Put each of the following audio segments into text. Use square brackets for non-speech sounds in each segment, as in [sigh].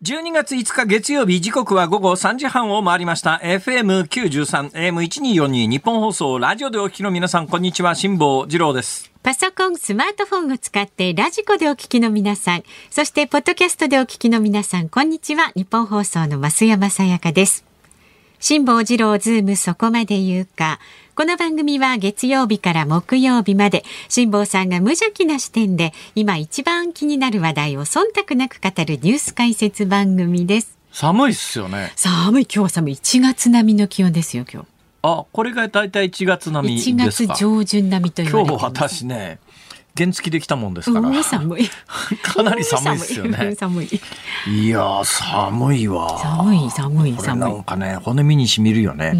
12月5日月曜日時刻は午後3時半を回りました FM93 AM1242 ニッポン放送ラジオでお聞きの皆さんこんにちは辛坊治郎ですパソコン、スマートフォンを使ってラジコでお聞きの皆さん、そしてポッドキャストでお聞きの皆さん、こんにちは。ニッポン放送の増山さやかです。辛坊治郎ズームそこまで言うか。この番組は月曜日から木曜日まで辛坊さんが無邪気な視点で今一番気になる話題を忖度なく語るニュース解説番組です。寒いっすよね。寒い。今日は寒い。1月並みの気温ですよ今日。あこれがだいたい1月並みですか。1月上旬並みと言われて今日私ね原付できたもんですから。寒い。[laughs] かなり寒いですよね。寒い。いや寒いわ。寒い寒い寒い。なんかね骨身にしみるよね。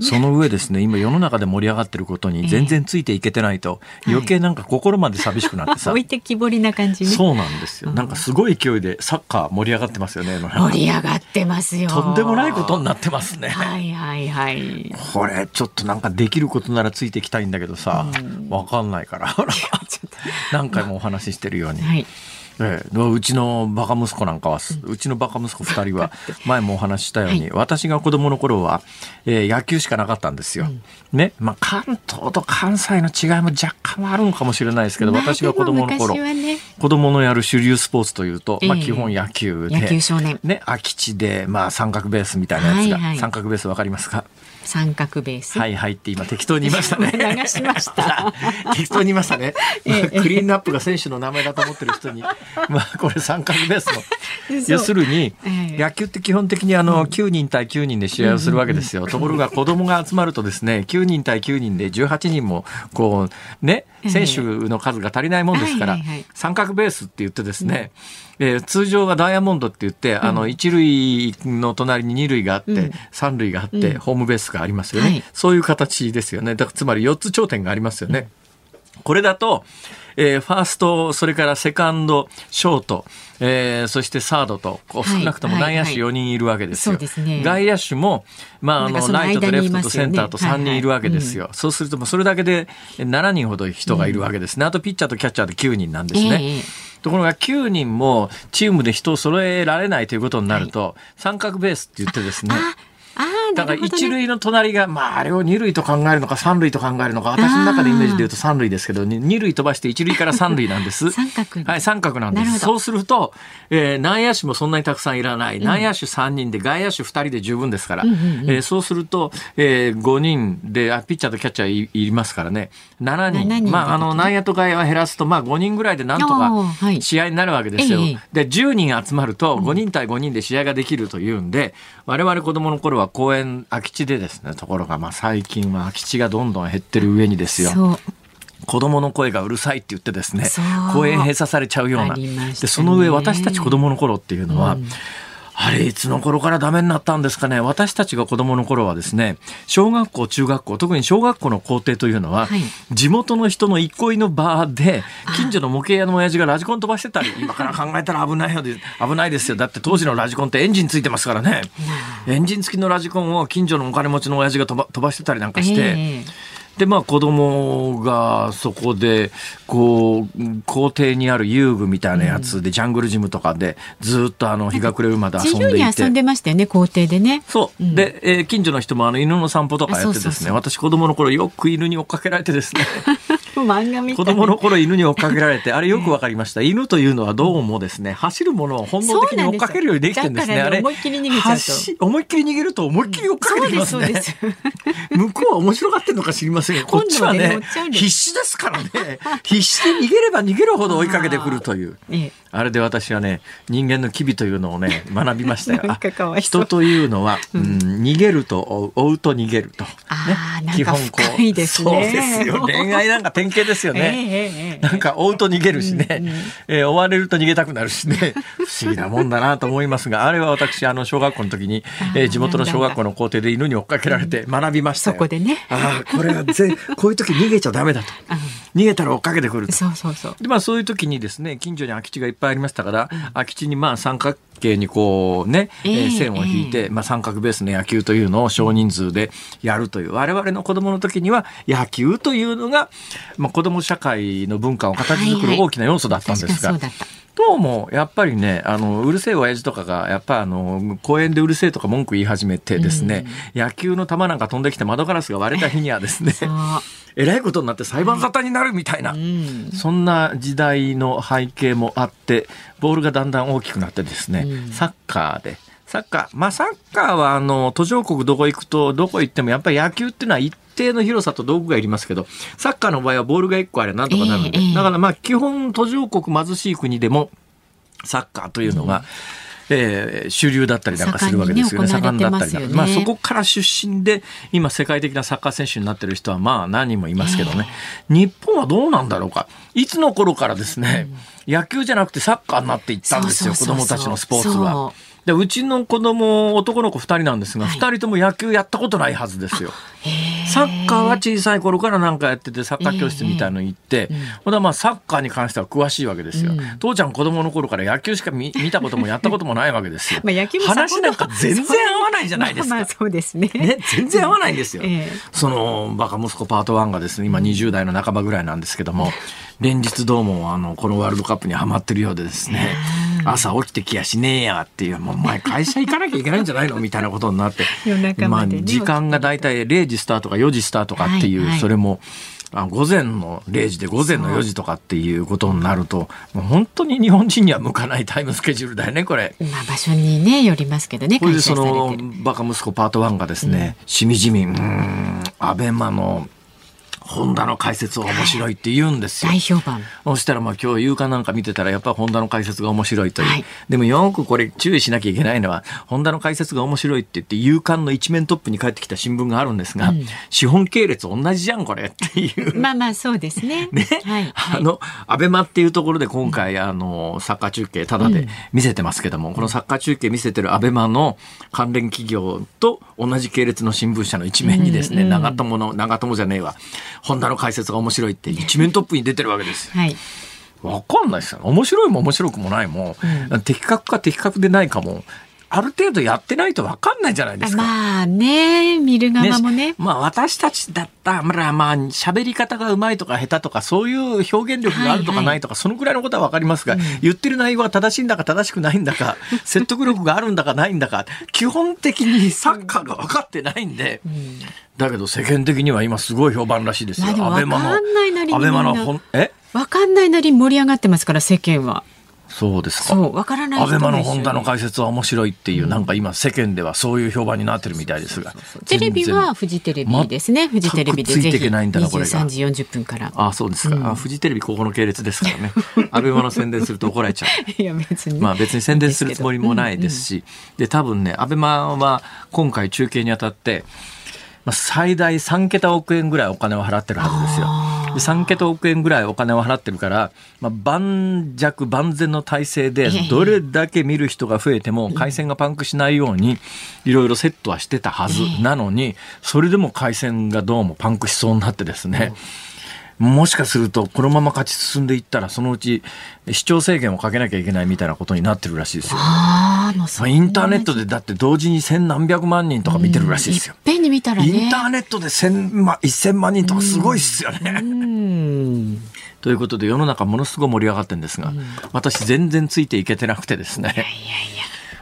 その上ですね今世の中で盛り上がってることに全然ついていけてないと、余計なんか心まで寂しくなってさ。置いてきぼりな感じね。そうなんですよ。なんかすごい勢いでサッカー盛り上がってますよね。盛り上がってますよ。とんでもないことになってますね。はいはいはい。これちょっとなんかできることならついていきたいんだけどさ、わかんないから。[laughs] 何回もお話ししてるように。はい。ええ、うちのバカ息子なんかは、うちのバカ息子2人は前もお話ししたように、はい、私が子供の頃は、えー、野球しかなかったんですよ。うん、ね、まあ関東と関西の違いも若干はあるのかもしれないですけど、私が子供の頃、ね、子供のやる主流スポーツというと、まあ基本野球で、野球少年。ね、空き地でまあ三角ベースみたいなやつが、はいはい、三角ベースわかりますか？三角ベース。はいはいって今適当に言いましたね。[laughs] 流しました。[laughs] 適当に言いましたね。クリーンナップが選手の名前だと思ってる人に、[laughs] まあこれ三角ベースの。要するに、野球って基本的にあの9人対9人で試合をするわけですよ。ところが子供が集まるとですね、9人対9人で18人もこうね、選手の数が足りないもんですから、三角ベースって言ってですね、えー、通常はダイヤモンドって言って、あの一塁の隣に二塁があって、三塁があって、ホームベースがありますよね、そういう形ですよね。だからつまり4つ頂点がありますよね。これだと、えー、ファースト、それからセカンド、ショート、えー、そしてサードと、こう少なくとも内野手4人いるわけですよ。外野手も、まあ、あの、ライトとレフトとセンターと3人いるわけですよ。そうすると、それだけで7人ほど人がいるわけですね。あとピッチャーとキャッチャーで9人なんですね。えーところが9人もチームで人を揃えられないということになると、三角ベースって言ってですね、だ。から一塁の隣が、まああれを二塁と考えるのか三塁と考えるのか、私の中でイメージで言うと三塁ですけど、二塁飛ばして一塁から三塁なんです。[laughs] 三角はい、三角なんです。そうすると、えー、内野手もそんなにたくさんいらない。内野手3人で外野手2人で十分ですから、うんうんうん、えー、そうすると、えー、5人であ、ピッチャーとキャッチャーいいますからね、7人。人まあ、あの、内野と外野は減らすと、まあ5人ぐらいでなんとか試合になるわけですよ。はい、で、10人集まると5人対5人で試合ができるというんで、我々子供の頃は公園、空き地でですねところが、まあ、最近は空き地がどんどん減ってる上にですよ。子供の声がうるさいって言ってですね公園閉鎖されちゃうような、ね、でその上私たち子供の頃っていうのは、うんあれ、いつの頃からダメになったんですかね？私たちが子供の頃はですね、小学校、中学校、特に小学校の校庭というのは、はい、地元の人の憩いの場で、近所の模型屋の親父がラジコン飛ばしてたり、今から考えたら危ないよ危ないですよ。だって当時のラジコンってエンジンついてますからね。エンジン付きのラジコンを近所のお金持ちの親父が飛ば飛ばしてたりなんかして、えーでまあ子供がそこでこう校庭にある遊具みたいなやつで、ジャングルジムとかでずっとあの日が暮れるまで遊んでいて遊んでましたよね校庭でねそう、うん、で、えー、近所の人もあの犬の散歩とかやってですね私子供の頃よく犬に追っかけられてですね [laughs] 漫画みたい子供の頃犬に追っかけられて、あれよくわかりました。犬というのはどうもですね、走るものを本能的に追っかけるようにできてるんですね。あれ。思いっきり逃げちゃうと。思いっきり逃げると思いっきり追っかけてきますね。[laughs] 向こうは面白がってるのか知りませんが、こっちはね、必死ですからね。必死で逃げれば逃げるほど追いかけてくるという。あれで私はね、人間の機微というのをね、[laughs] 学びましたよ。人というのは、うん、逃げると追うと逃げると。ね、基本こう。そうですよ。[laughs] 恋愛なんか典型ですよね。なんか追うと逃げるしね、え追われると逃げたくなるしね、不思議なもんだなと思いますが、あれは私、あの、小学校の時に、え地元の小学校の校庭で犬に追っかけられて学びましたそこでね。ああ、これはぜ、[laughs] こういう時逃げちゃダメだと。逃げたら追っかけてくるそうそうそう。で、まあそういう時にですね、近所に空き地がいっぱいありましたから、空き地にまあ三角形にこうね、えー、線を引いて、まあ三角ベースの野球というのを少人数でやるという、我々の子供の時には野球というのが、まあ子供社会の文化を形作る大きな要素だったんですが、どうもやっぱりねあのうるせえ親父とかがやっぱあの公園でうるせえとか文句言い始めてですね、うん、野球の球なんか飛んできて窓ガラスが割れた日にはですねえらいことになって裁判沙汰になるみたいな、はい、そんな時代の背景もあってボールがだんだん大きくなってですね、うん、サッカーでサッカー。まあ、サッカーは、あの、途上国どこ行くと、どこ行っても、やっぱり野球っていうのは一定の広さと道具がいりますけど、サッカーの場合はボールが1個あれなんとかなるんで、えー、だからまあ、基本途上国貧しい国でも、サッカーというのが、うんえー、主流だったりなんかするわけですよね。盛んだったり、ね、まあそこから出身で今世界的なサッカー選手になってる人はまあ何人もいますけどね、えー、日本はどうなんだろうか。いつの頃からですね、うん、野球じゃなくてサッカーになっていったんですよ、子供たちのスポーツは。でうちの子供男の子2人なんですが、はい、2人とも野球やったことないはずですよ。サッカーは小さい頃から何かやっててサッカー教室みたいの行って、ほ、んまあサッカーに関しては詳しいわけですよ。うん、父ちゃん子供の頃から野球しか見 [laughs] 見たこともやったこともないわけですよ。[laughs] まあ野球話なんか全然合わないじゃないですか。[laughs] まあそうですねね全然合わないんですよ。えー、そのバカ息子パート1がですね今20代の半ばぐらいなんですけども。連日どうもあのこのワールドカップにはまってるようでですね朝起きてきやしねえやっていうもうお前会社行かなきゃいけないんじゃないのみたいなことになって [laughs] まあ時間が大体0時スタートか4時スタートかっていう、はいはい、それも。あ午前の0時で午前の4時とかっていうことになるともう本当に日本人には向かないタイムスケジュールだよねこれ。まあ場所にねよりますけどね。これでそのバカ息子パート1がですね、うん、しみじみうんアベマのホンダの解説は面白いって言うんですよ。大評判。そしたらまあ今日夕刊なんか見てたらやっぱりホンダの解説が面白いという。はい、でもよくこれ注意しなきゃいけないのは、ホンダの解説が面白いって言って夕刊の一面トップに返ってきた新聞があるんですが、うん、資本系列同じじゃんこれっていう。まあまあそうですね。[laughs] ね。はい、あの、アベマっていうところで今回、あの、サッカー中継ただで見せてますけども、うん、このサッカー中継見せてるアベマの関連企業と同じ系列の新聞社の一面にですね、うんうん、長友の、長友じゃねえわ、ホンダの解説が面白いって一面トップに出てるわけです。はい。わかんないですよ。面白いも面白くもないも、うん、的確か的確でないかも、ある程度やってないと分かんないじゃないですか。まあね、見る側もね。ねまあ私たちだったら、まあ喋り方がうまいとか下手とか、そういう表現力があるとかないとか、はいはい、そのくらいのことは分かりますが、うん、言ってる内容は正しいんだか正しくないんだか、[laughs] 説得力があるんだかないんだか、基本的にサッカーが分かってないんで、うん、だけど世間的には今すごい評判らしいですよ。アベマの。アベマのえ？分かんないなり盛り上がってますから、世間は。そうですか。そう、わからないアベマのホンダの解説は面白いっていう、うん、なんか今世間ではそういう評判になってるみたいですが。テレビはフジテレビですね。フジテレビでぜひ23時40分から。あそうですか、うん、フジテレビここの系列ですからね。[laughs] アベマの宣伝すると怒られちゃう。いや別に。まあ別に宣伝するつもりもないですし、で多分ね、アベマは今回中継にあたって。まあ、最大3桁億円ぐらいお金を払ってるはずですよ。で3桁億円ぐらいお金を払ってるから、まあ、盤石万全の体制でどれだけ見る人が増えても回線がパンクしないようにいろいろセットはしてたはずなのにそれでも回線がどうもパンクしそうになってですね、もしかするとこのまま勝ち進んでいったらそのうち視聴制限をかけなきゃいけないみたいなことになってるらしいですよ。ああ、インターネットでだって同時に千何百万人とか見てるらしいですよ。いっぺんに見たら、ね、インターネットで千万一千万人とかすごいっすよね。ということで世の中ものすごい盛り上がってるんですが、私全然ついていけてなくてですね。いやいやいや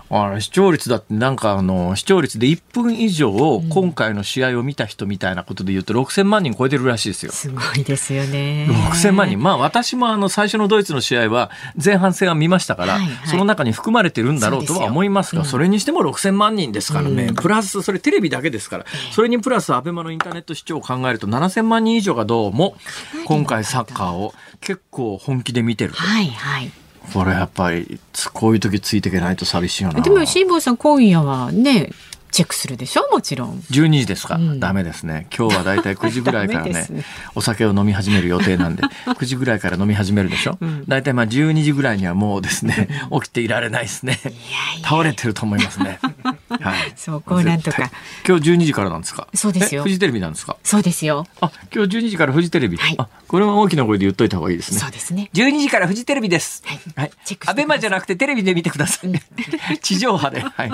あれ視聴率だってなんかあの視聴率で1分以上今回の試合を見た人みたいなことで言うと6000万人超えてるらしいですよ。すごいですよね。6000万人。まあ私もあの最初のドイツの試合は前半戦は見ましたから、はいはい、その中に含まれてるんだろうとは思いますが、それにしても6000万人ですからね、うん、プラスそれテレビだけですから、それにプラスアベマのインターネット視聴を考えると7000万人以上がどうも今回サッカーを結構本気で見てると。はいはいこれやっぱりこういう時ついていけないと寂しいよな。でも辛坊さん今夜はねチェックするでしょ？もちろん。12時ですか、うん、ダメですね。今日はだいたい9時ぐらいからね。[laughs] ね、お酒を飲み始める予定なんで。[laughs] 9時ぐらいから飲み始めるでしょ、うん、だいたいまあ12時ぐらいにはもうですね起きていられないですね。倒れてると思いますね。[laughs] はい、そうこうなんとか。今日12時からなんですか？そうですよ。フジテレビなんですか？そうですよ。あ今日12時からフジテレビ、はい、あこれは大きな声で言っといた方がいいですね。そうですね。12時からフジテレビです。はい、はい、アベマじゃなくてテレビで見てください、地上波で。はい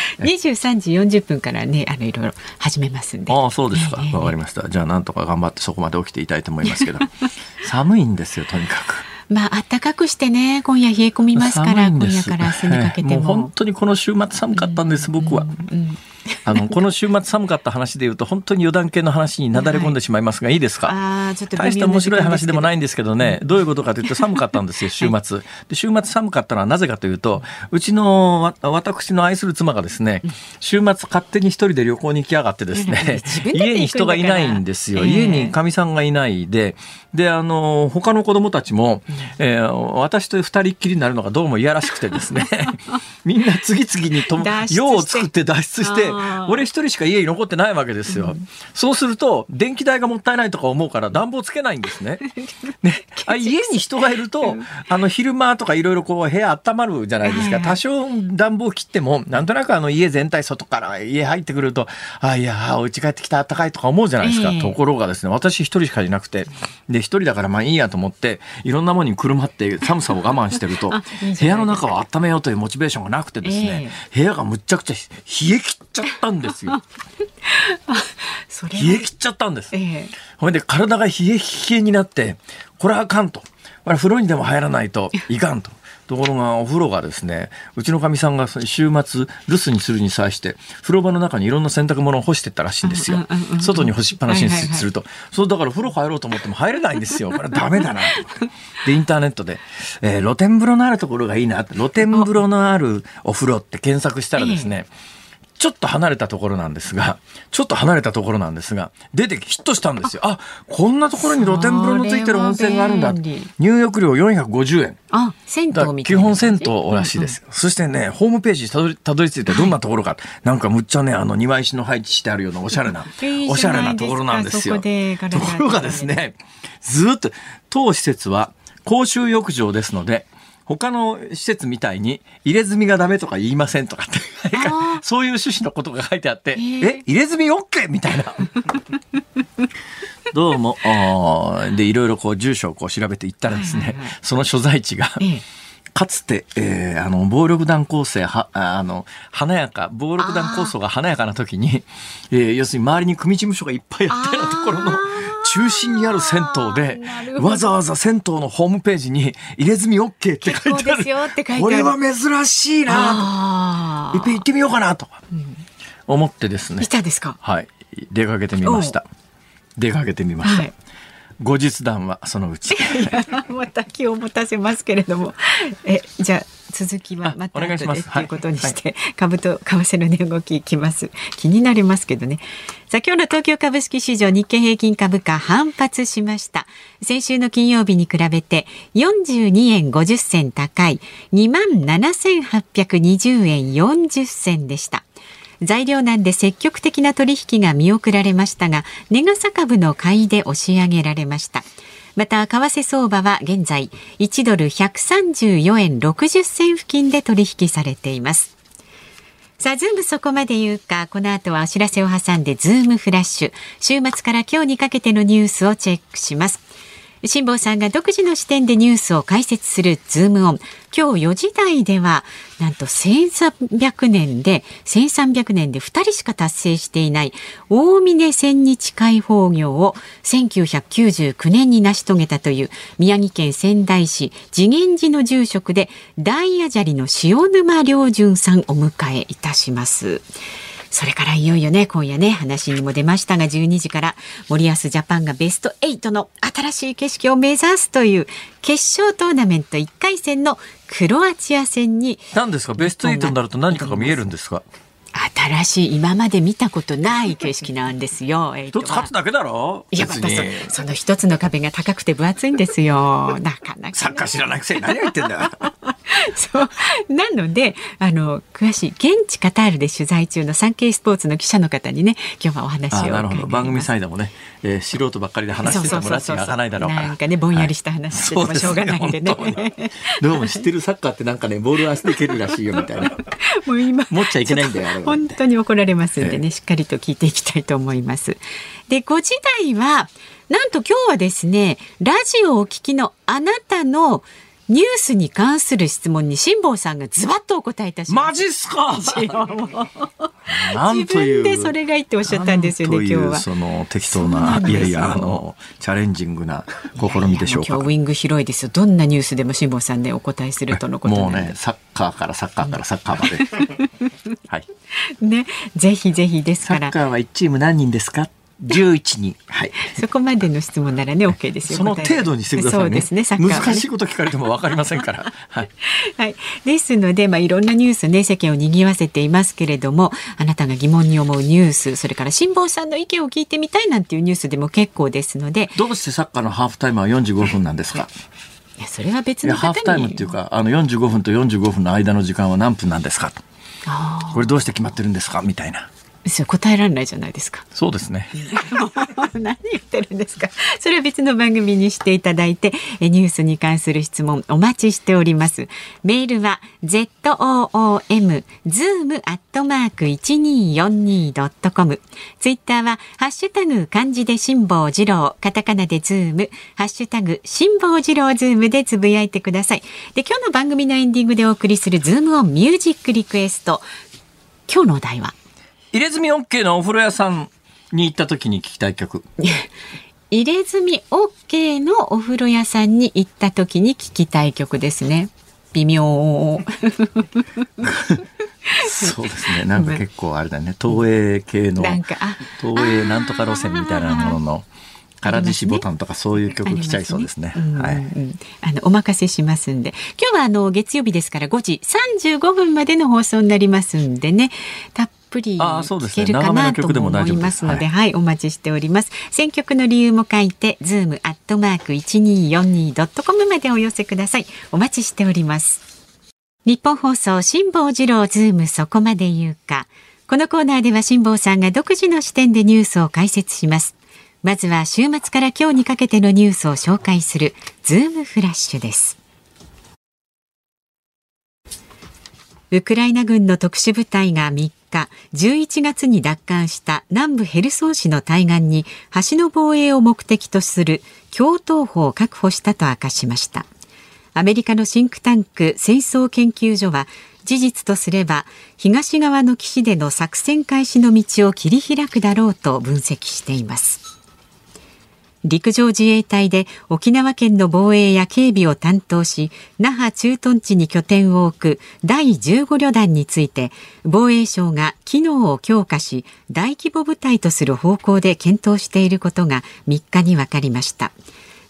[laughs] 23時40分からねあのいろいろ始めますんで。ああそうですか。わ、えー、かりました。じゃあなんとか頑張ってそこまで起きていたいと思いますけど。[laughs] 寒いんですよとにかくまあ暖かくしてね今夜冷え込みますから今夜から明日にかけても,、もう本当にこの週末寒かったんです、僕は。うんうん。あのこの週末寒かった話でいうと本当に余談系の話になだれ込んでしまいますが、[laughs] い、いですか？あちょっと大して面白い話でもないんですけどね、どういうことかというと寒かったんですよ [laughs] 週末、はい、で週末寒かったのはなぜかというとうちの私の愛する妻がですね週末勝手に一人で旅行に行きやがってですね [laughs] 家に人がいないんですよ、家にかみさんがいないで。であの他の子供たちも、えー、私と二人っきりになるのがどうも嫌らしくてですね。[laughs] みんな次々にと用を作って脱出して俺一人しか家に残ってないわけですよ、うん、そうすると電気代がもったいないとか思うから暖房つけないんですね。[laughs] ね。あ家に人がいるとあの昼間とかいろいろこう部屋温まるじゃないですか。多少暖房切ってもなんとなくあの家全体外から家入ってくるとあいやお家帰ってきたあったかいとか思うじゃないですか、ところがですね私一人しかいなくて。で一人だからまあいいやと思っていろんなものにくるまって寒さを我慢してると部屋の中を温めようというモチベーションがなくてですね、部屋がむっちゃくちゃ冷え切っちゃったんですよ。[laughs] 冷え切っちゃったんです。えほいで体が冷え冷えになってこれはあかんと。これ風呂にでも入らないといかんと。ところがお風呂がですねうちのかみさんが週末留守にするに際して風呂場の中にいろんな洗濯物を干してったらしいんですよ、外に干しっぱなしにすると、そうだから風呂入ろうと思っても入れないんですよ。これダメだな [laughs] でインターネットで、えー、露天風呂のあるところがいいな露天風呂のあるお風呂って検索したらですね、えーちょっと離れたところなんですが、ちょっと離れたところなんですが、出てヒットしたんですよ。あこんなところに露天風呂のついてる温泉があるんだ。入浴料450円。あ、銭湯みたいな。基本銭湯らしいです。うんうん、そしてね、ホームページたどりたどり着いてどんなところか、はい、なんかむっちゃね、あの庭石の配置してあるようなおしゃれな、[laughs] おしゃれなところなんですよ。ところがですね、ずっと、当施設は公衆浴場ですので、他の施設みたいに入れ墨がダメとか言いませんとかって。そういう趣旨のことが書いてあって、えー、え入れ墨 OK? みたいな。[laughs] どうも、で、いろいろこう住所をこう調べていったらですね、はいはいはい、その所在地が、えーかつて、えー、あの、暴力団構成は、あの、華やか、暴力団構想が華やかな時に、えー、要するに周りに組事務所がいっぱいあったようなところの中心にある銭湯で、わざわざ銭湯のホームページに入れ墨 OK って書いてある。これは珍しいなと。いっぺん行ってみようかなと思ってですね。いたですか？はい。出かけてみました。出かけてみました。はい後日談はそのうち。また気を持たせますけれども、えじゃあ続きはまた後でということにして、はい、株と為替の値動きいきます。気になりますけどね。さあ今日の東京株式市場日経平均株価反発しました。先週の金曜日に比べて42円50銭高い2万7820円40銭でした。材料難で積極的な取引が見送られましたが、ネガサ株の買いで押し上げられました。また、為替相場は現在、1ドル134円60銭付近で取引されています。さあ、ズームそこまで言うか、この後はお知らせを挟んで、ズームフラッシュ。週末から今日にかけてのニュースをチェックします。辛坊さんが独自の視点でニュースを解説するズームオン。今日4時台では、なんと1300年で、1300年で2人しか達成していない大峯千日回峰行を1999年に成し遂げたという宮城県仙台市慈眼寺の住職で大矢砂利の塩沼良順さんお迎えいたします。それからいよいよね、今夜ね、話にも出ましたが、12時から森保ジャパンがベスト8の新しい景色を目指すという決勝トーナメント1回戦のクロアチア戦に。何ですか？ベスト8になると何かが見えるんですか？新しい今まで見たことない景色なんですよ。[laughs] 一つ勝つだけだろ？いやまたそその一つの壁が高くて分厚いんですよ。なかなか。サッカー知らないくせに何を言ってんだよ。[laughs] そうなのであの詳しい現地カタールで取材中の産経スポーツの記者の方にね今日はお話を番組サイドもね、えー、素人ばっかりで話しててもらって開かないだろうから。なんかねぼんやりした話しててもしょうがないんでね。はいでね、どうも知ってるサッカーってなんかねボールはしていけるらしいよみたいな。[laughs] もう今持っちゃいけないんだよ本当に怒られますんでね、えー、しっかりと聞いていきたいと思います。で5時台はなんと今日はですねラジオをお聞きのあなたのニュースに関する質問に辛坊さんがズバッとお答えいたしマジっすか？[laughs] 自分でそれがいいっておっしゃったんですよね今日は。その適当ないやいやあのチャレンジングな試みでしょうか。今日ウィング広いですよ。どんなニュースでも辛坊さんねお答えするとのこともうねサッカーからサッカーからサッカーまで。[laughs] はい。ねぜひぜひですから。サッカーは1チーム何人ですか？11人。はい。そこまでの質問ならね、OK ですよ。その程度にしてください、ね、そうですね、ね、難しいこと聞かれてもわかりませんから。はい。はい。ですので、まあ、いろんなニュースね、世間を賑わせていますけれども、あなたが疑問に思うニュース、それから辛坊さんの意見を聞いてみたいなんていうニュースでも結構ですので。どうしてサッカーのハーフタイムは45分なんですか？いや、それは別のハーフタイムっていうか、あの45分と45分の間の時間は何分なんですかこれどうして決まってるんですか？みたいな。そ答えられないじゃないですか。そうですね。[laughs] 何言ってるんですか。それは別の番組にしていただいて、ニュースに関する質問お待ちしております。メールは z o o m zoom アットマーク一二四二ドットコム。ツイッターはハッシュタグ漢字で辛坊治郎、カタカナでズーム、ハッシュタグ辛坊治郎ズームでつぶやいてください。で今日の番組のエンディングでお送りするズームオンミュージックリクエスト。今日のお題は。入れ墨 OK のお風呂屋さんに行った時に聞きたい曲。[laughs] 入れ墨 OK のお風呂屋さんに行った時に聞きたい曲ですね。微妙。[laughs] そうですね。なんか結構あれだね。東映系の東映なんとか路線みたいなものの。唐獅子牡丹とかそういう曲来ちゃいそうですね。はい。あのお任せしますんで、今日はあの月曜日ですから5時35分までの放送になりますんでね。たっぷり聞けるかなと思いますので、はい、お待ちしております。選曲の理由も書いて、ズームアットマーク一二四二ドットコムまでお寄せください。お待ちしております。ニッポン放送辛坊治郎ズームそこまで言うか。このコーナーでは辛坊さんが独自の視点でニュースを解説します。まずは週末から今日にかけてのニュースを紹介するズームフラッシュです。ウクライナ軍の特殊部隊が3日11月に奪還した南部ヘルソン市の対岸に橋の防衛を目的とする共闘法を確保したと明かしました。アメリカのシンクタンク戦争研究所は事実とすれば東側の岸での作戦開始の道を切り開くだろうと分析しています。陸上自衛隊で沖縄県の防衛や警備を担当し那覇駐屯地に拠点を置く第15旅団について防衛省が機能を強化し大規模部隊とする方向で検討していることが3日に分かりました。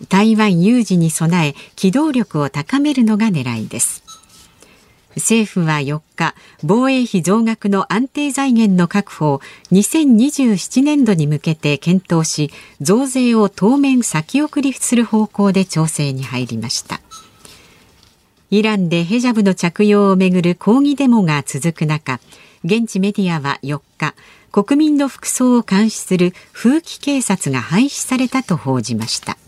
台湾有事に備え機動力を高めるのが狙いです。政府は4日防衛費増額の安定財源の確保を2027年度に向けて検討し増税を当面先送りする方向で調整に入りました。イランでヘジャブの着用をめぐる抗議デモが続く中現地メディアは4日国民の服装を監視する風紀警察が廃止されたと報じました。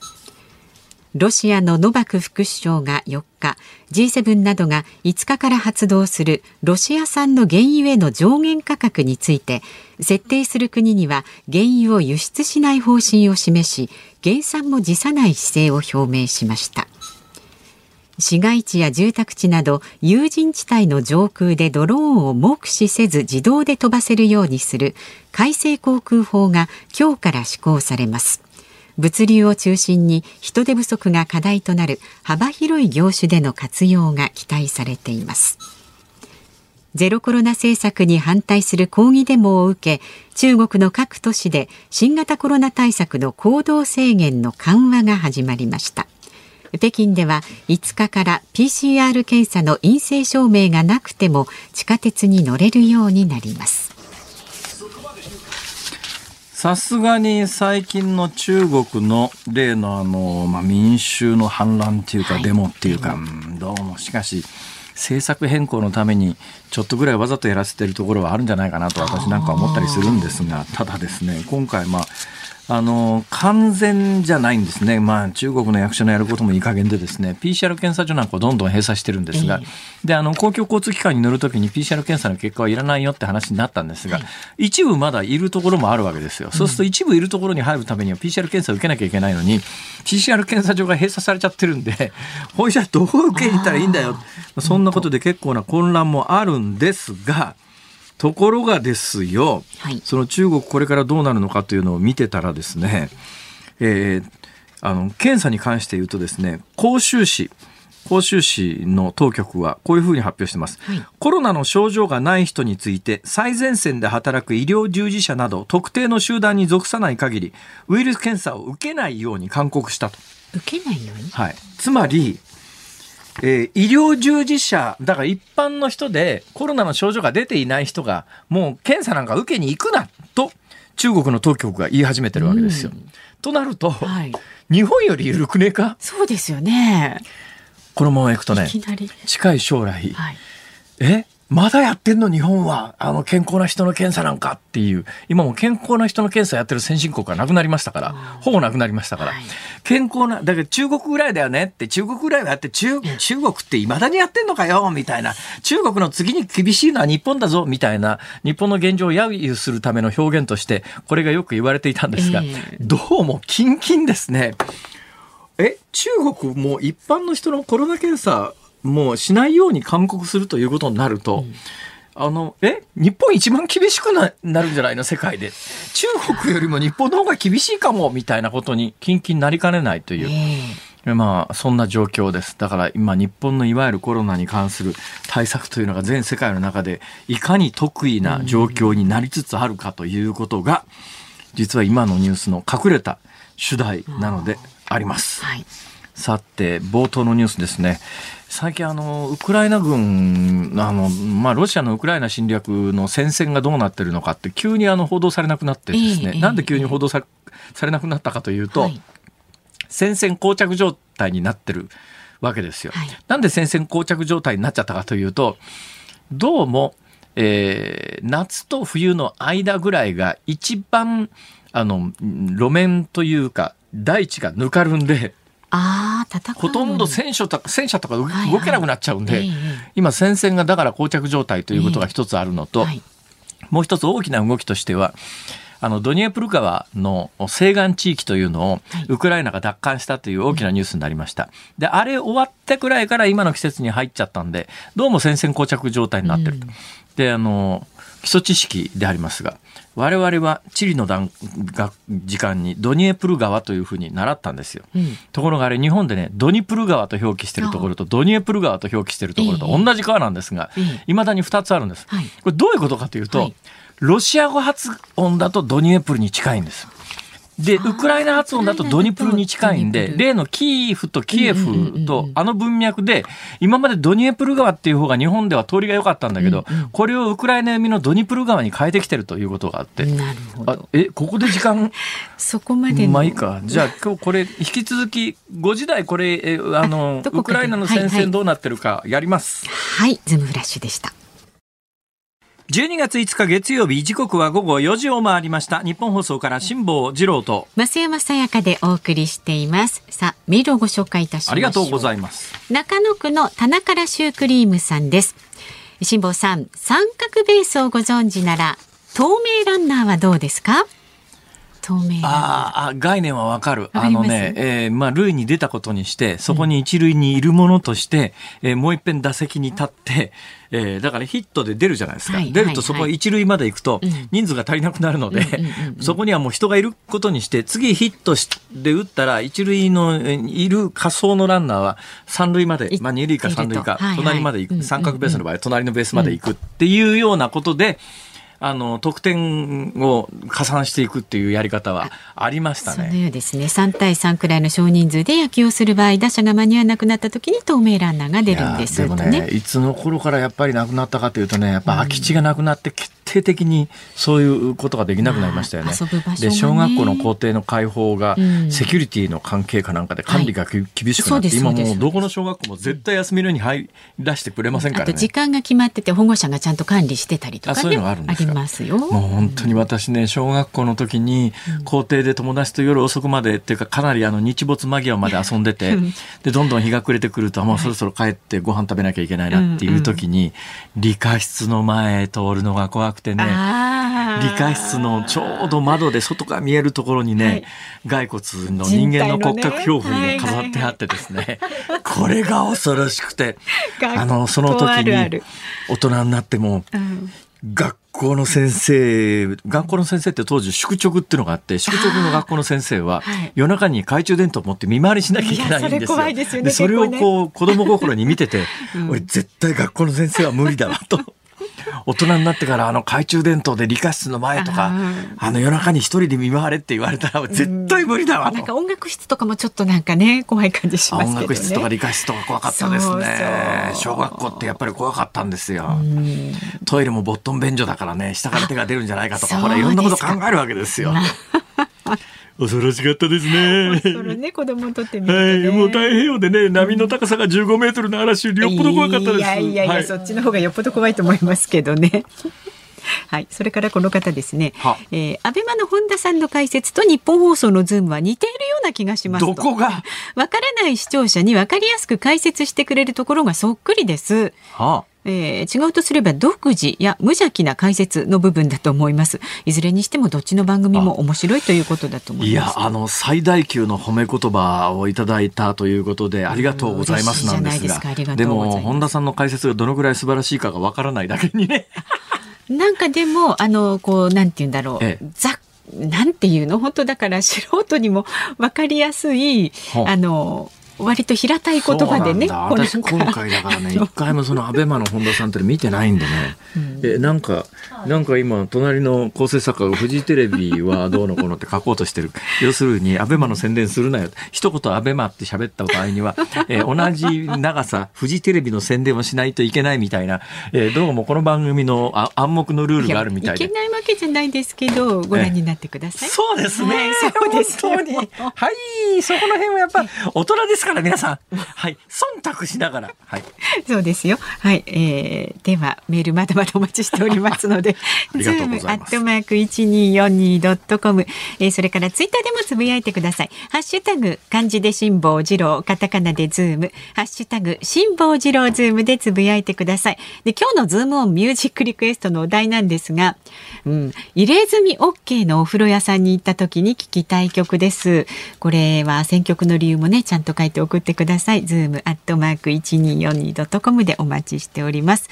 ロシアのノバク副首相が4日 G7 などが5日から発動するロシア産の原油への上限価格について設定する国には原油を輸出しない方針を示し減産も辞さない姿勢を表明しました。市街地や住宅地など有人地帯の上空でドローンを目視せず自動で飛ばせるようにする改正航空法が今日から施行されます。物流を中心に人手不足が課題となる幅広い業種での活用が期待されています。ゼロコロナ政策に反対する抗議デモを受け中国の各都市で新型コロナ対策の行動制限の緩和が始まりました。北京では5日から PCR 検査の陰性証明がなくても地下鉄に乗れるようになります。さすがに最近の中国の例のあの、まあ、民衆の反乱っていうか、デモっていうか、どうも。しかし政策変更のためにちょっとぐらいわざとやらせてるところはあるんじゃないかなと私なんか思ったりするんですがただですね今回まああの完全じゃないんですね、まあ、中国の役所のやることもいい加減でですね PCR 検査所なんかをどんどん閉鎖してるんですが、えー、であの公共交通機関に乗るときに PCR 検査の結果はいらないよって話になったんですが、はい、一部まだいるところもあるわけですよ、そうすると一部いるところに入るためには PCR 検査を受けなきゃいけないのに PCR 検査所が閉鎖されちゃってるんでほいじゃどう受けに行ったらいいんだよ。そんなことで結構な混乱もあるんですが。ところがですよ、はい、その中国これからどうなるのかというのを見てたらですね、えー、あの検査に関して言うとですね広州市広州市の当局はこういうふうに発表しています、はい、コロナの症状がない人について最前線で働く医療従事者など特定の集団に属さない限りウイルス検査を受けないように勧告したと。受けないように、はい、つまりえー、医療従事者、だから一般の人でコロナの症状が出ていない人が、もう検査なんか受けに行くなと、中国の当局が言い始めてるわけですよ。となると、はい、日本より緩くねえか？そうですよね。このままいくとね、近い将来、はい、え？まだやってんの日本は、あの健康な人の検査なんかっていう、今も健康な人の検査やってる先進国がなくなりましたから、ほぼなくなりましたから、はい、健康な、だけど中国ぐらいだよねって、中国ぐらいはやって中、中国って未だにやってんのかよみたいな、中国の次に厳しいのは日本だぞみたいな、日本の現状を揶揄するための表現として、これがよく言われていたんですが、えー、どうもキンキンですね。え、中国も一般の人のコロナ検査もうしないように勧告するということになると、うん、あの、え日本一番厳しくななるんじゃないの世界で？中国よりも日本の方が厳しいかも、みたいなことに、キンキンなりかねないという。えー、まあ、そんな状況です。だから今、日本のいわゆるコロナに関する対策というのが全世界の中で、いかに得意な状況になりつつあるかということが、実は今のニュースの隠れた主題なのであります。はい、さて、冒頭のニュースですね。最近あの、ウクライナ軍、あの、まあ、ロシアのウクライナ侵略の戦線がどうなってるのかって、急にあの、報道されなくなってですね、えー、なんで急に報道さされなくなったかというと、はい、戦線膠着状態になってるわけですよ。はい、なんで戦線膠着状態になっちゃったかというと、どうも、えー、夏と冬の間ぐらいが一番、あの、路面というか、大地がぬかるんで、あほとんど戦車とか戦車とか動けなくなっちゃうんで、はい。はい、今戦線がだから膠着状態ということが一つあるのと、えーはい、もう一つ大きな動きとしてはあのドニエプル川の西岸地域というのをウクライナが奪還したという大きなニュースになりました。で、あれ終わってくらいから今の季節に入っちゃったんで、どうも戦線膠着状態になってると。うん、で、あの、基礎知識でありますが、我々は地理の段が時間にドニエプル川というふうに習ったんですよ、うん、ところがあれ日本でねドニプル川と表記してるところとドニエプル川と表記してるところと同じ川なんですがいま、だに2つあるんです、はい、これどういうことかというと、はい、ロシア語発音だとドニエプルに近いんですで、ウクライナ発音だとドニプルに近いんで、例のキーフとキエフとあの文脈で、今までドニエプル川っていう方が日本では通りが良かったんだけど、これをウクライナ読みのドニプル川に変えてきてるということがあって。なるほど。え、ここで時間 [laughs] そこまでまあいいか。じゃあ [laughs] 今日これ、引き続き5時台これ、えあの、ウクライナの戦線どうなってるかやります。はい、ズームフラッシュでした。12月5日月曜日時刻は午後4時を回りました。日本放送から辛坊治郎と。増山さやかでお送りしています。さあメールをご紹介いたします。ありがとうございます。中野区の田中らシュークリームさんです。辛坊さん三角ベースをご存知なら透明ランナーはどうですか？透明ああ概念はわかる。あのね、えー、まあ塁に出たことにしてそこに一塁にいるものとして、うん、えー、もう一遍打席に立って、えー、だからヒットで出るじゃないですか、はい、出るとそこ一塁まで行くと人数が足りなくなるので、そこにはもう人がいることにして次ヒットで打ったら一塁のいる仮想のランナーは三塁まで、まあ、二塁か三塁か隣まで行く、三角ベースの場合隣のベースまで行くっていうようなことで、あの得点を加算していくっていうやり方はありましたね。そのようですね。3対3くらいの少人数で野球をする場合、打者が間に合わなくなった時に透明ランナーが出るんですでもね、いつの頃からやっぱりなくなったかというとね、やっぱ空き地がなくなって決定底的にそういうことができなくなりましたよね。で小学校の校庭の開放がうん。セキュリティの関係かなんかで管理がき厳しくなって、今もうどこの小学校も絶対休みの日に入らせてくれませんからね。時間が決まってて保護者がちゃんと管理してたりとかそういうのがあるんですか。りますよ。もう本当に私ね、小学校の時に、校庭で友達と夜遅くまでっていうか、かなりあの日没間際まで遊んでて、で、どんどん日が暮れてくると、もうそろそろ帰ってご飯食べなきゃいけないなっていう時に、理科室の前通るのが怖くてね、理科室のちょうど窓で外から見えるところにね、骸骨の人間の骨格標本が飾ってあってですね、これが恐ろしくて、あの、その時に大人になっても、うん。学校の先生、学校の先生って当時宿直っていうのがあって、宿直の学校の先生ははい。夜中に懐中電灯を持って見回りしなきゃいけないんですよ。でそれをこう子供心に見てて、[laughs] うん。俺絶対学校の先生は無理だわと。大人になってからあの懐中電灯で理科室の前とかあの夜中に一人で見回れって言われたら絶対無理だわと。なんか音楽室とかもちょっとなんかね怖い感じしますけどね。音楽室とか理科室とか怖かったですね。小学校ってやっぱり怖かったんですよ、うん。トイレもボットン便所だからね下から手が出るんじゃないかとかあほらいろんなこと考えるわけですよ恐ろしかったですねそれね子供にとってみるとはね。い、もう太平洋でね、波の高さが15メートルの嵐よりよっぽど怖かったです。いやいやいや、はいそっちの方がよっぽど怖いと思いますけどね。[laughs] はい、それからこの方ですねは。えー、安倍マの本田さんの解説と日本放送のズームは似ているような気がしますと。どこが？[laughs] わからない視聴者にわかりやすく解説してくれるところがそっくりです。はえー違うとすれば独自や無邪気な解説の部分だと思います。いずれにしてもどっちの番組も面白いということだと思いいます。や、あの、最大級の褒め言葉をいただいたということで、ありがとうございますなんですがが。でも、本田さんの解説がどのぐらい素晴らしいかがわからないだけにね。[laughs] なんかでもあのこうなんて言うんだろう、ええざなんていうの？本当だから素人にも分かりやすいはああの割と平たい言葉でね私今回だからね一回もそのアベマの本田さんって見てないんでね、えなんかなんか今隣の構成作家がフジテレビはどうのこうのって書こうとしてる。要するにアベマの宣伝するなよ。一言アベマって喋った場合には、えー同じ長さフジテレビの宣伝をしないといけないみたいな、えーどうもこの番組のあ暗黙のルールがあるみたいで。いけないわけじゃないですけどご覧になってください。そうですね。はいそうですよ。本当に。はい。そこの辺はやっぱ大人ですから皆さん。[laughs] はい。忖度しながら。はい。[laughs] そうですよ。はい、えー、ではメールまだまだお待ちしておりますので、ズームアットマーク一二四二ドットコム、えー、それからツイッターでもつぶやいてください。ハッシュタグ漢字で辛坊治郎、カタカナでズーム、ハッシュタグ辛坊治郎ズームでつぶやいてください。で今日のズームオンミュージックリクエストのお題なんですが、うん、入れ墨 OK のお風呂屋さんに行った時に聞きたい曲です。これは選曲の理由もねちゃんと書いて送ってください。ズームアットマーク一二四二ドットコムでお待ちしております。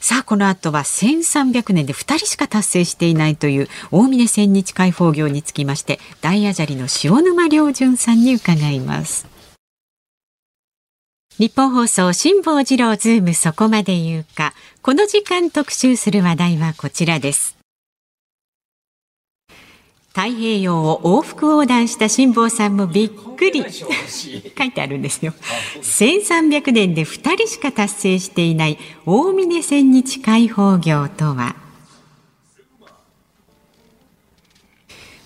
さあこの後は1300年で2人しか達成していないという大峯千日回峰行につきまして大阿闍梨の塩沼亮潤さんに伺いますニッポン放送辛坊治郎ズームそこまで言うかこの時間特集する話題はこちらです太平洋を往復横断した辛坊さんもびっくり。[laughs] 書いてあるんですよ。1300年で2人しか達成していない大峰千日開放業とは。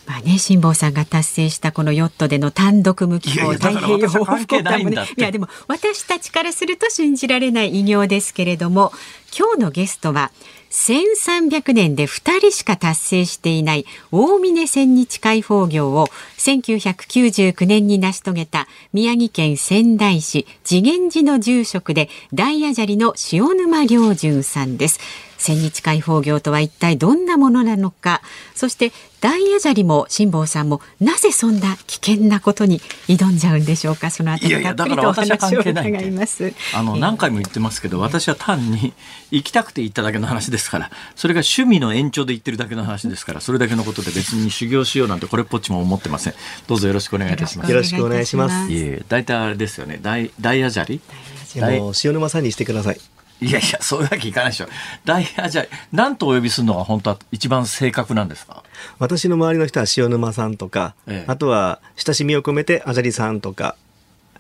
まあね、辛坊さんが達成したこのヨットでの単独無寄港太平洋往復いやでも私たちからすると信じられない偉業ですけれども今日のゲストは1300年で2人しか達成していない大峰千日開放業を1999年に成し遂げた宮城県仙台市次元寺の住職で大矢砂利の塩沼良純さんです。千日開放業とは一体どんなものなのかそして大アジャリも辛坊さんもなぜそんな危険なことに挑んじゃうんでしょうかそのあたりたっぷりとお話を伺います。あの、えー何回も言ってますけど、私は単に行きたくて行っただけの話ですから、それが趣味の延長で行ってるだけの話ですから、それだけのことで別に修行しようなんてこれっぽっちも思ってません。どうぞよろしくお願いいたします。よろしくお願いします大体あれですよね。大、大アジャリ？いやもう塩沼さんにしてください。いやいや、そういうわけいかないでしょ。大アジャリ、何とお呼びするのが本当は一番正確なんですか？私の周りの人は塩沼さんとか、ええあとは親しみを込めてあじゃりさんとか、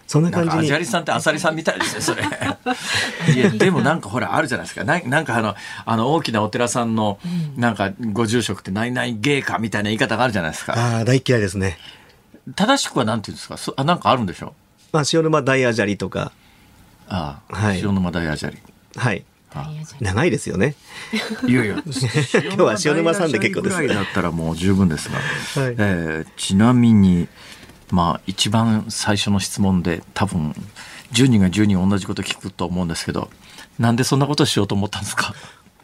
そんな感じにアジャリさんってアサリさんみたいですね、それ。いや、でもなんかほら、あるじゃないですか。ななんかあの、あの、大きなお寺さんの、なんか、ご住職って何々芸家みたいな言い方があるじゃないですか。ああ、大嫌いですね。正しくはなんて言うんですか？そあ、なんかあるんでしょ？まあ、塩沼大アジャリとか、ああ、はい塩沼大アジャリ。はい。あ長いですよね。いやいや、[laughs] 今日は塩沼さんで結構ですぐらいだったらもう十分ですが、[laughs] はいえーちなみに、まあ、一番最初の質問で多分10人が10人同じこと聞くと思うんですけどなんでそんなことしようと思ったんですか？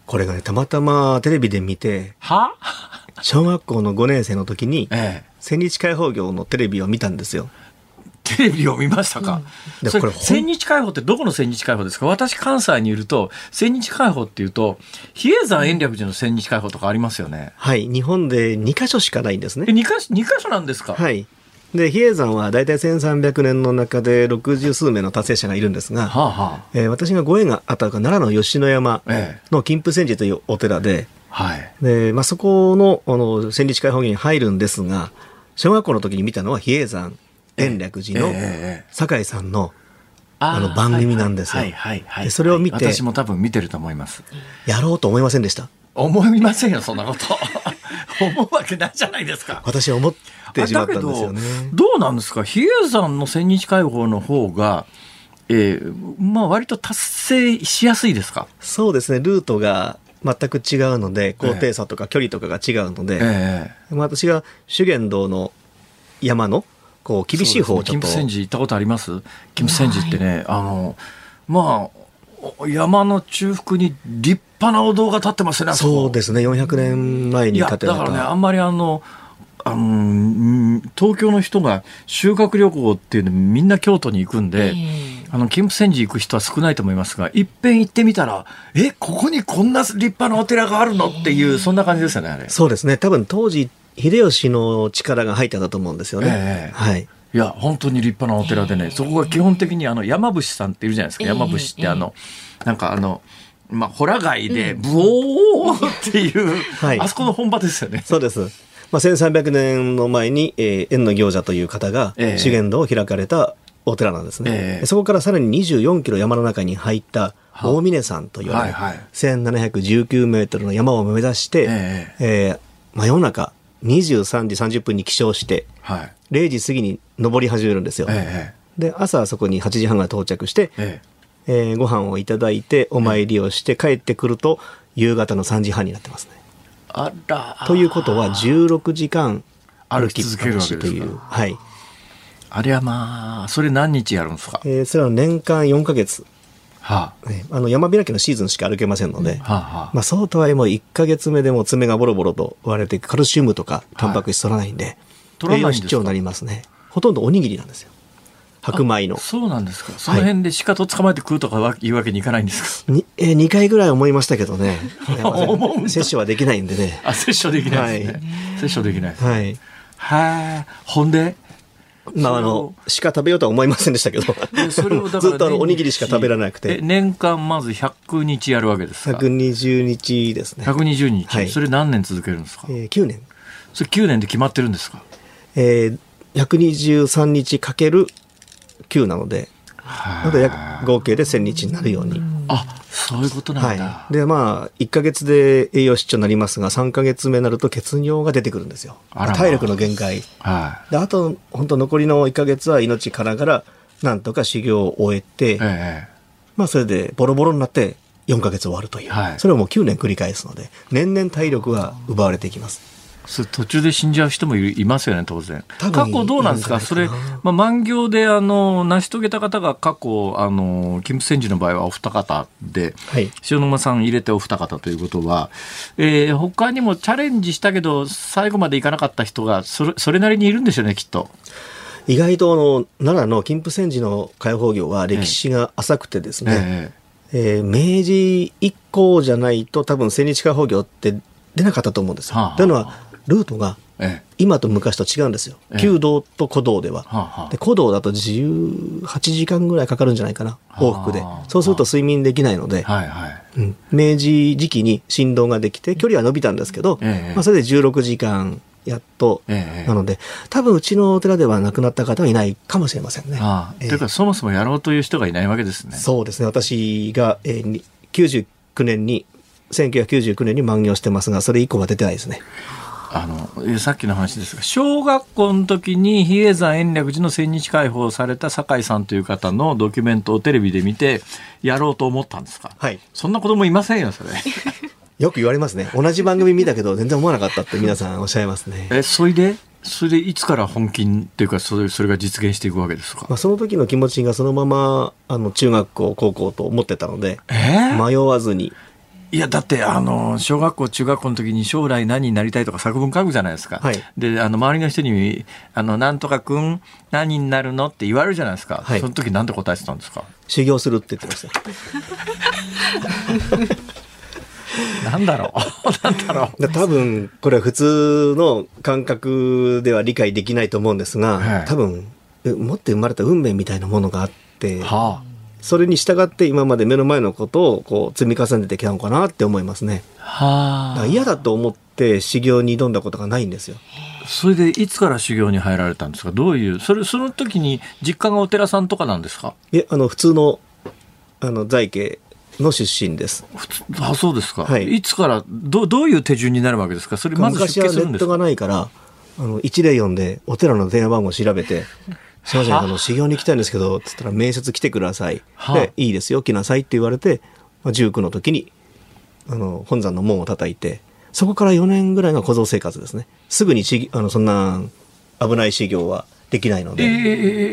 これがね、たまたまテレビで見て、は？小学校の5年生の時に、ええ千日解放業のテレビを見たんですよ。テレビを見ましたか、それでこれ千日解放ってどこの千日解放ですか？私関西にいると千日解放っていうと比叡山延暦寺の千日解放とかありますよね。はい。日本で2カ所しかないんですね。え二か所二箇所なんですか、はい。で、比叡山は大体1300年の中で60数名の達成者がいるんですが、はあはえー私がご縁があった奈良の吉野山ええ。の金峰山寺というお寺で、あはい。で、まあ、そこの、あの、千日解放業に入るんですが、小学校の時に見たのは比叡山延暦寺のええええ酒井さんのあの番組なんですよ。でそれを見て私も多分見てると思います。やろうと思いませんでした？思いませんよそんなこと。[laughs] 思うわけないじゃないですか。私は思ってしまったんですよね。どどうなんですか？比叡山の千日解放の方がえー、まあ割と達成しやすいですか？そうですね、ルートが全く違うので、高低差とか距離とかが違うので、えまあ私が修験道の山のこう厳しい方をちょっと、金峰山寺行ったことあります？金峰山寺ってねあのまあお山の中腹に立派なお堂が建ってますねそうですね、400年前に建てられだからねあた。んまりあのあのうん東京の人が修学旅行っていうのみんな京都に行くんで、あの金峰山寺行く人は少ないと思いますがいっぺん行ってみたらえここにこんな立派なお寺があるの？っていうそんな感じですよねあれ。そうですね、多分当時、秀吉の力が入ってたと思うんですよね。ええ。はい。いや本当に立派なお寺でね、そこが基本的にあの山伏さんっているじゃないですか、ええ山伏ってあの、なんかあの、まあ、ホラ貝で、ブオーっていう、はい。あそこの本場ですよね。そうです。まあ、1300年の前に、えー、縁の行者という方がええ。修験道を開かれたお寺なんですね。ええ。そこからさらに24キロ山の中に入った大峰山と言われる、はいはい。1719メートルの山を目指して、え。えー真夜中23時30分に起床して、はい。0時過ぎに登り始めるんですよ。えで、朝そこに8時半が到着して、ええええーご飯をいただいてお参りをして帰ってくると夕方の3時半になってますね。あら。ということは16時間歩き続けるわけですか？はい。あれはまあ、それ何日やるんですか？えーそれは年間4ヶ月、はねあの山開きのシーズンしか歩けませんので、あ、はあ、はあ。まあそうとはいえもう1ヶ月目でも爪がボロボロと割れてカルシウムとかタンパク質取らないんで、取らない栄養失調になりますね。ほとんどおにぎりなんですよ。白米の。そうなんですか？その辺で鹿と捕まえて食うとかはいうわけにいかないんですか？にえー、2回ぐらい思いましたけどね。[laughs] 摂取はできないんでね。あ、摂取できないですね。摂取できないです。はい。はあ。ほんで？まああの、鹿食べようとは思いませんでしたけど。でそれをだから [laughs] ずっとあのおにぎりしか食べられなくえて。年間まず100日やるわけですか？120日ですね。120日、はいそれ何年続けるんですか？えー9年。それ9年で決まってるんですか？えー、123日かける9なので、なので約合計で1000日になるように。あそういうことなんだ、はい。で、まあ、1ヶ月で栄養失調になりますが、3ヶ月目になると血尿が出てくるんですよ。まあ体力の限界。はで、あと、本当残りの1ヶ月は命からがら、なんとか修行を終えて、い、ええまあ、それでボロボロになって4ヶ月終わるという。はいそれをもう9年繰り返すので、年々体力が奪われていきます。それ途中で死んじゃう人もいいますよね当然過去どうなんですか？それまあ、万行であの成し遂げた方が過去あの金峰山寺の場合はお二方ではい。塩沼さん入れてお二方ということは、えー他にもチャレンジしたけど最後までいかなかった人がそれそれなりにいるんでしょうねきっと。意外とあの奈良の金峰山寺の開放業は歴史が浅くてですね、ええー明治以降じあと多分千日開放業って出なかったと思うんですよ。はあはあというのはルートがええ今と昔と違うんですよ。ええ旧道と古道では。はあはあで古道だと18時間ぐらいかかるんじゃないかな往復ではあ。そうすると睡眠できないので、はいはいうん明治時期に振動ができて距離は伸びたんですけど、ええまあ、それで16時間やっと、ええなので、多分うちのお寺では亡くなった方はいないかもしれませんね。ああ、ええというかそもそもやろうという人がいないわけですね。そうですね。私が、えーに99年に、1999年に満業してますが、それ以降は出てないですね。あのえさっきの話ですが小学校の時に比叡山延暦寺の千日開放された酒井さんという方のドキュメントをテレビで見てやろうと思ったんですか？はい。そんな子供いませんよそれ [laughs] よく言われますね。同じ番組見たけど全然思わなかったって皆さんおっしゃいますね。えそれで？それでいつから本金っていうかそれそれが実現していくわけですか？まあ、その時の気持ちがそのまま、あの、中学校、高校と思ってたので、え迷わずに、いやだってあの小学校中学校の時に将来何になりたいとか作文書くじゃないですか、はい。であの周りの人に「あのなんとか君何になるの?」って言われるじゃないですか、はい。その時なんて答えてたんですか？修行するって言ってました。なんだろう。[laughs] なんだろう。で多分、これは普通の感覚では理解できないと思うんですが、はい。多分、う持って生まれた運命みたいなものがあって、はそれに従って今まで目の前のことをこう積み重ねてきたのかなって思いますね。あ。はだから嫌だと思って修行に挑んだことがないんですよ。それでいつから修行に入られたんですか？どういうそれその時に実家がお寺さんとかなんですか？いえ、あの、普通の、あの、在家の出身です。普通あそうですか、はい。い、つからどどういう手順になるわけですか？それまず昔出家するんですか？はネットがないから、あの、一例読んで、お寺の電話番号を調べて、すいません、あの、修行に行きたいんですけど、つったら、面接来てください。はあで、いいですよ、来なさいって言われて、まあ、19の時に、あの、本山の門を叩いて、そこから4年ぐらいが小僧生活ですね。すぐにし、あの、そんな、危ない修行はできないのえで、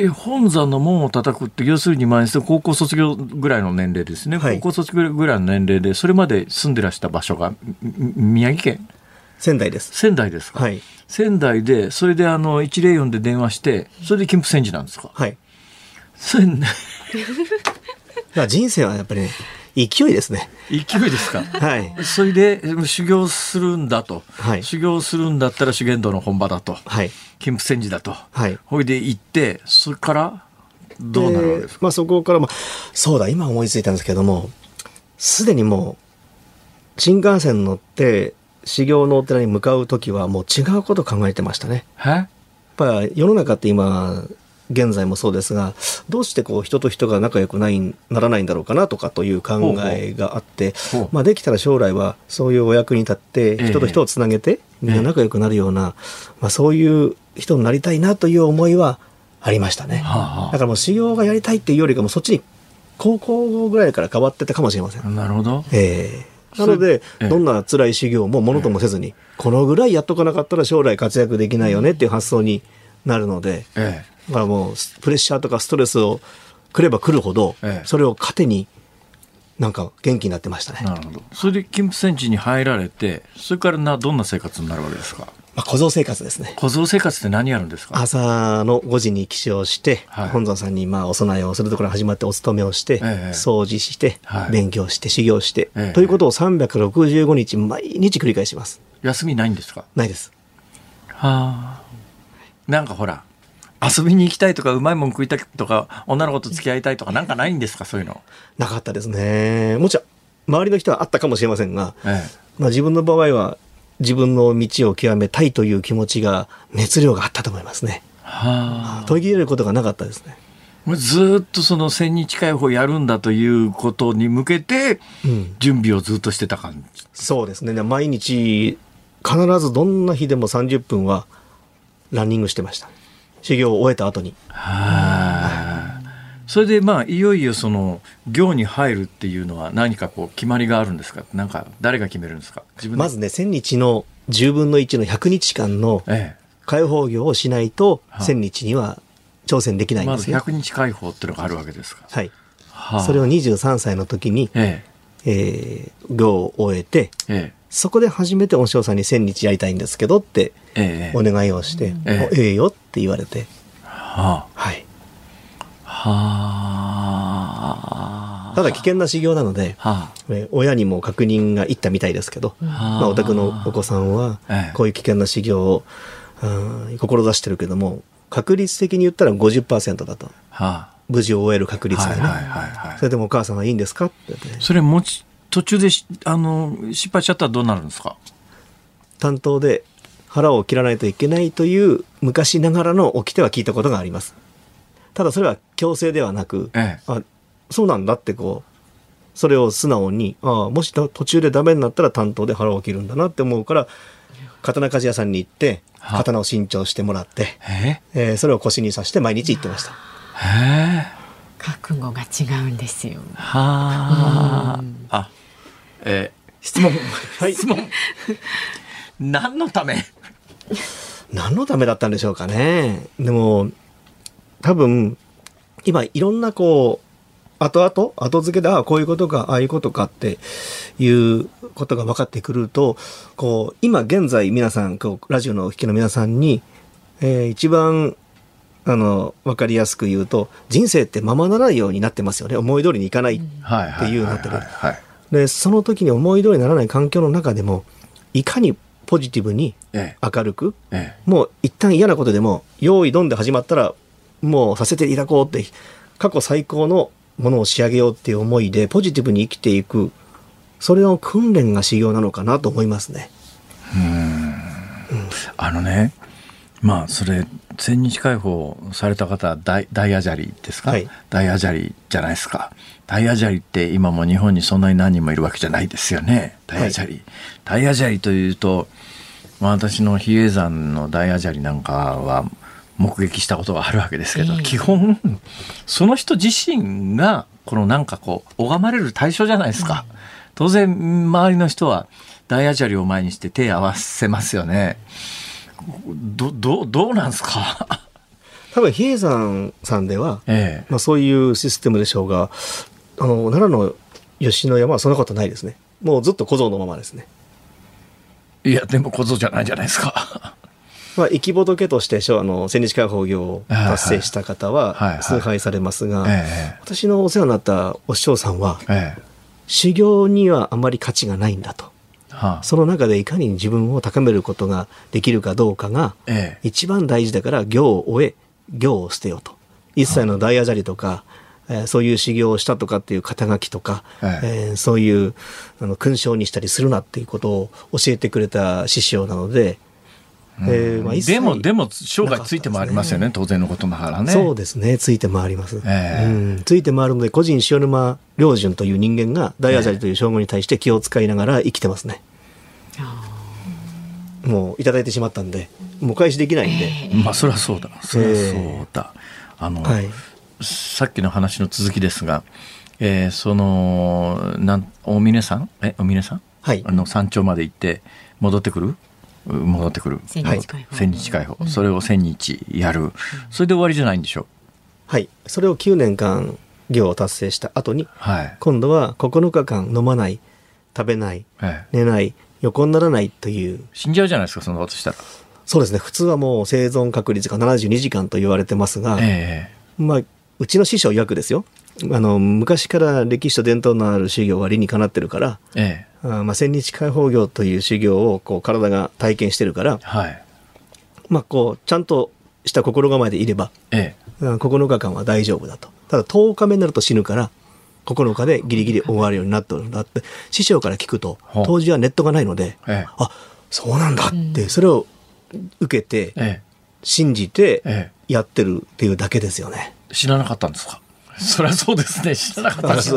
ー、本山の門を叩くって要するに前に高校卒業ぐらいの年齢ですね、はい高校卒業ぐらいの年齢でそれまで住んでらした場所がみ宮城県？仙台です。仙台ですか、はい。仙台でそれであの104で電話してそれで金峰山寺なんですか？はい。それだから人生はやっぱりね、勢いですね。勢いですか？はい。それで修行するんだと、はい修行するんだったら修験道の本場だとはい。金峰山寺だとはい。ほいで行ってそれからどうなるわけですか？まあそこから、まあ、そうだ、今思いついたんですけども、すでにもう、新幹線乗って、修行のお寺に向かうときはもう違うこと考えてましたね。え？やっぱり世の中って今、現在もそうですが、どうしてこう人と人が仲良くない、ならないんだろうかなとかという考えがあって、まあできたら将来はそういうお役に立ってええ人と人をつなげてみんな仲良くなるような、まあそういう人になりたいなという思いはありましたね。はあはあ。だからもう修行がやりたいっていうよりかもそっちに高校ぐらいから変わってたかもしれません。なるほど。ええなので、ええどんな辛い修行もものともせずに、このぐらいやっとかなかったら将来活躍できないよねっていう発想になるので、ええだからもうプレッシャーとかストレスをくればくるほど、ええそれを糧になんか元気になってましたね。なるほど。それで金峰山寺に入られて、それからなどんな生活になるわけですか？まあ、小僧生活ですね。小僧生活って何やるんですか？朝の5時に起床して、はい本尊さんにまあお供えをするところ始まってお勤めをして、ええ掃除して、はい勉強して、修行して、ええということを365日毎日繰り返します。休みないんですか？ないです。はあ。なんかほら。遊びに行きたいとかうまいもん食いたいとか女の子と付き合いたいとか [laughs] なんかないんですか？そういうの。なかったですね。もちろん、周りの人はあったかもしれませんが、えまあ自分の場合は自分の道を極めたいという気持ちが、熱量があったと思いますね。え。はあ。途切れることがなかったですね。ずーっとその千日解放やるんだということに向けてうん。準備をずっとしてた感じ。そうですね。毎日、必ずどんな日でも30分はランニングしてました。修行を終えた後に。はあ。それでまあいよいよその行に入るっていうのは何かこう決まりがあるんですか？なんか誰が決めるんですか？自分でまずね、1000日の10分の1の100日間のえ解放業をしないと、はあ1000日には挑戦できなえ。まずいんですね。100日解放っていうのがあるわけですか。はい。はあそれを23歳の時に、ええー行を終えて、ええそこで初めてお師匠さんに1000日やりたいんですけどってえええお願いをして、ええおええよって言われて、ははい。あ。はあ。ただ危険な修行なので、親にも確認がいったみたいですけど、あ。まあ、お宅のお子さんはええ、こういう危険な修行を、うん志してるけども、確率的に言ったら50%だと。は無事を終える確あ。率がね。そ。れでもお母さんはいいんですか？ってそれもち途中でしあの失敗しちゃったらどうなるんですか？担当で腹を切らないといけないという昔ながらの掟は聞いたことがあります。ただそれは強制ではなく、ええあそうなんだってこう、それを素直に、ああ、もし途中でダメになったら担当で腹を切るんだなって思うから、刀鍛冶屋さんに行って、は刀を新調してもらって、ええーそれを腰に刺して毎日行ってました。へえ覚悟が違うんですよ。はあ。あ、えー質問。[laughs] はい質問。何のため？何のためだったんでしょうかね。でも、多分、今いろんなこう、後々、後付けで、ああ、こういうことか、ああいうことかっていうことが分かってくると、こう、今現在皆さん、こう、ラジオのお聞きの皆さんに、えー一番、あの、分かりやすく言うと、人生ってままならないようになってますよね。思い通りにいかない。はいっていうなって。で、その時に思い通りにならない環境の中でも、いかにポジティブにえ明るく、ええもう一旦嫌なことでも、用意どんで始まったら、もうさせていただこうって、過去最高のものを仕上げようっていう思いで、ポジティブに生きていく、それの訓練が修行なのかなと思いますね。あのね、まあ、それ、千日解放された方、大大アジャリですか、はい大アジャリじゃないですか。大アジャリって今も日本にそんなに何人もいるわけじゃないですよね。大アジャリ。大アジャリというと、まあ、私の比叡山の大アジャリなんかは目撃したことがあるわけですけど、ええ基本、その人自身が、このなんかこう、拝まれる対象じゃないですか。当然、周りの人は大アジャリを前にして手を合わせますよね。ど、ど、どうなんですか？多分、比叡山さんでは、ええ。まあそういうシステムでしょうが、あの、奈良の吉野山はそんなことないですね。もうずっと小僧のままですね。いや、でも小僧じゃないじゃないですか。まあ、生き仏として、あの、千日解放業を達成した方は崇拝されますが、え私のお世話になったお師匠さんは、え。ええ。修行にはあまり価値がないんだと。はあ、その中でいかに自分を高めることができるかどうかがええ。一番大事だから行を終え、行を捨てよと。一切の大アジャリとか、えーそういう修行をしたとかっていう肩書きとか、ええーそういうあの勲章にしたりするなっていうことを教えてくれた師匠なので、えーまあでも、でも、生涯ついて回りますよね、当然のことながらね。そうですね、ついて回ります。ええうん、ついて回るので、個人塩沼良順という人間が大アジャリという称号に対して気を使いながら生きてますね。もういただいてしまったんで、もうお返しできないんで。まあ、そりゃそうだ。そりゃそうだ。あの、はい。さっきの話の続きですが、えーその、なん、大峰山え、大峰山はいあの山頂まで行って、戻ってくる？う戻ってくる。千日解放千日解放。それを千日やる。それで終わりじゃないんでしょ？はい。それを9年間行を達成した後に、はい。今度は9日間飲まない、食べない、ええ寝ない、横にならないという、死んじゃうじゃないですか、そんなことしたら。そうですね、普通はもう生存確率が72時間と言われてますが、えまあ、うちの師匠曰くですよ。あの、昔から歴史と伝統のある修行は理にかなってるから、ええ。あまあ、千日解放業という修行をこう体が体験してるからえ、はい。まあ、こう、ちゃんとした心構えでいれば、ええ。うん9日間は大丈夫だと。ただ10日目になると死ぬから、9日でギリギリ終わるようになってるんだって、師匠から聞くと当時はネットがないので、ええ。あ、そうなんだって、それを受けて、え信じてえ、え。やってるっていうだけですよね。え知らなかったんですか？[laughs] そりゃそうですね。知らなかったです。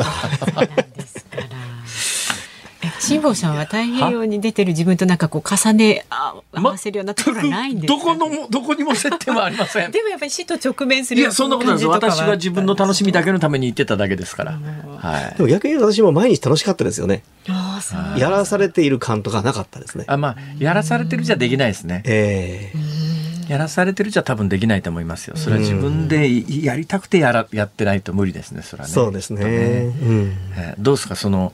辛坊さんは太平洋に出てる自分となんかこう重ねあ合わせるようなところがないんですか、どこのも、どこにも接点はありません。でもやっぱり死と直面するいや、そんなことないです。私は自分の楽しみだけのために言ってただけですから。あはいで。も逆に言うと私も毎日楽しかったですよね。やらされている感とかなかったですね。あ、まあ、やらされてるじゃできないですね。ええやらされてるじゃ多分できないと思いますよ。それは自分でやりたくてやら、やってないと無理ですね、それはね。そうですね。きっとうん。えーどうですか？その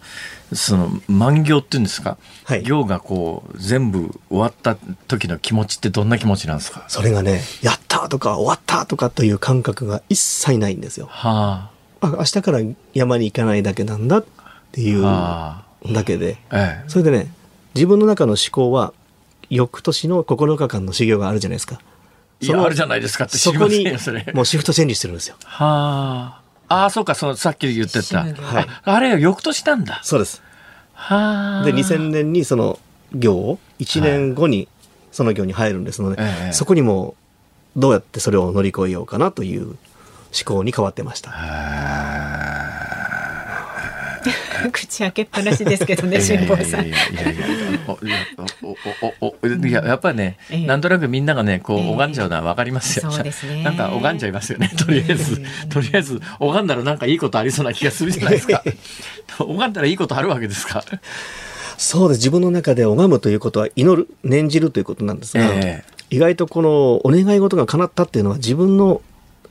その満行っていうんですか、はい行がこう全部終わった時の気持ちってどんな気持ちなんですか？それがね、やったとか終わったとかという感覚が一切ないんですよ。はあ明日から山に行かないだけなんだっていあうはだけで。あええそれでね、自分の中の思考は、翌年の9日間の修行があるじゃないですか。いやあるじゃないですかって知りませんよそれ。もうシフトチェンジしてるんですよ。はあ。ああそうかそのさっき言ってた、はい。ああれよ翌年なんだ。そうです。はあ。で、2000年にその行を1年後にその業に入るんですので、ええそこにもどうやってそれを乗り越えようかなという思考に変わってました。[laughs] 口開けっぱなしですけどね、辛坊さんい。やいやいやいやいや。おおおおおいややっぱりね、ええなんとなくみんながねこうええ。拝んじゃうのはわかりますよ、そうですね。なんか拝んじゃいますよね。とりあえず、とりあえず拝んだらなんかいいことありそうな気がするじゃないですか。[laughs] 拝んだらいいことあるわけですか？そうです。自分の中で拝むということは祈る、念じるということなんですが、え意外とこのお願い事が叶ったっていうのは自分の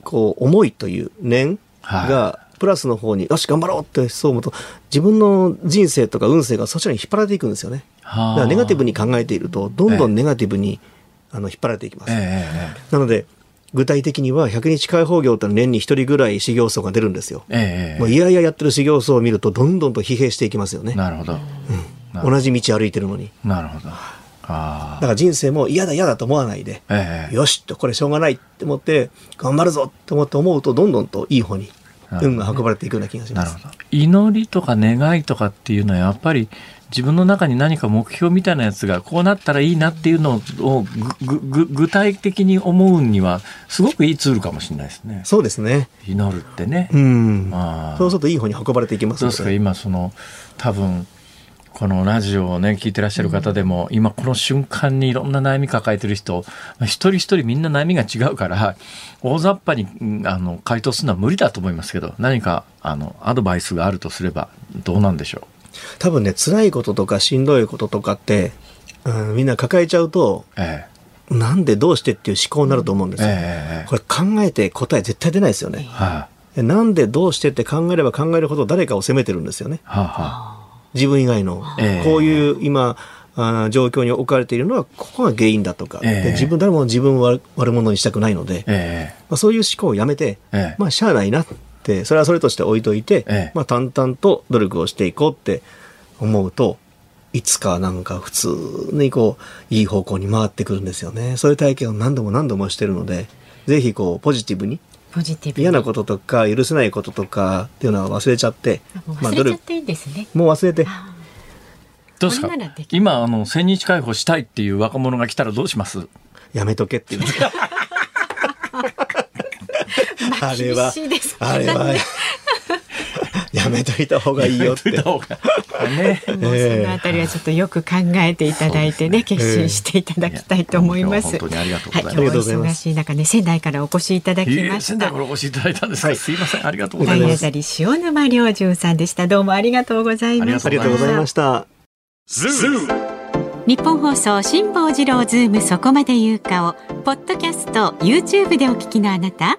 こう思いという念がプラスの方に、よし頑張ろうってそう思うと自分の人生とか運勢がそちらに引っ張られていくんですよね。はあだからネガティブに考えているとどんどんネガティブに、あの引っ張られていきます。えええなので具体的には100日開放業って年に1人ぐらい修行僧が出るんですよ。えええもういやいややってる修行僧を見るとどんどんと疲弊していきますよね。なるほど、な同じ道歩いてるのに。なるほどあだから人生も嫌だ嫌だと思わないで、えよしとこれしょうがないって思って頑張るぞって思って思うとどんどんといい方に運が運ばれていくような気がします。祈りとか願いとかっていうのはやっぱり自分の中に何か目標みたいなやつがこうなったらいいなっていうのを具体的に思うにはすごくいいツールかもしれないですねそうですね。祈るってね、うん。まあそうするといい方に運ばれていきますどうですか。今その多分このラジオをね聞いてらっしゃる方でも、今この瞬間にいろんな悩み抱えてる人まあ一人一人みんな悩みが違うから大雑把にうんあの回答するのは無理だと思いますけど何かあのアドバイスがあるとすればどうなんでしょ多分ね、辛いこととかしんどいこととかって、うん、みんな抱えちゃうと、うえなんでどうしてっていう思考になると思うんですよ。ええこれ考えて答え絶対出ないですよね。はなんでどうしてって考えれば考えるほど誰かを責めてるんですよね。あ、はあは自分以外の。ええ。こういう今、あー状況に置かれているのはここが原因だとか、ええ。で自分誰も自分を悪悪者にしたくないので、えまあ、そういう思考をやめて、ええ。まあしゃあないなってそれはそれとして置いといて、ええ。まあ、淡々と努力をしていこうって思うといつかなんか普通にこういい方向に回ってくるんですよね。そういう体験を何度も何度もしてるのでぜひこうポジティブにポジティブに。嫌なこととか許せないこととかっていうのは忘れちゃって忘れちゃっていいんですね。もう忘れて。あどうですか？今あの千日解放したいっていう若者が来たらどうします？やめとけっていうんですかまあれはあれはやめといた方がいいよって。やめといた方が [laughs] ね。もうそのあたりはちょっとよく考えていただいてね、決心していただきたいと思います。本当にありがとうございます。はい、今日忙しい中ね、仙台からお越しいただきました。仙台か。らお越しいただいたんです。か、はい。すい。ませんありがとうございます。塩沼亮潤さんでした。どうもありがとうございました。ありがとうございました。ニッポン放送辛坊治郎ズームそこまで言うかをポッドキャスト YouTube でお聞きのあなた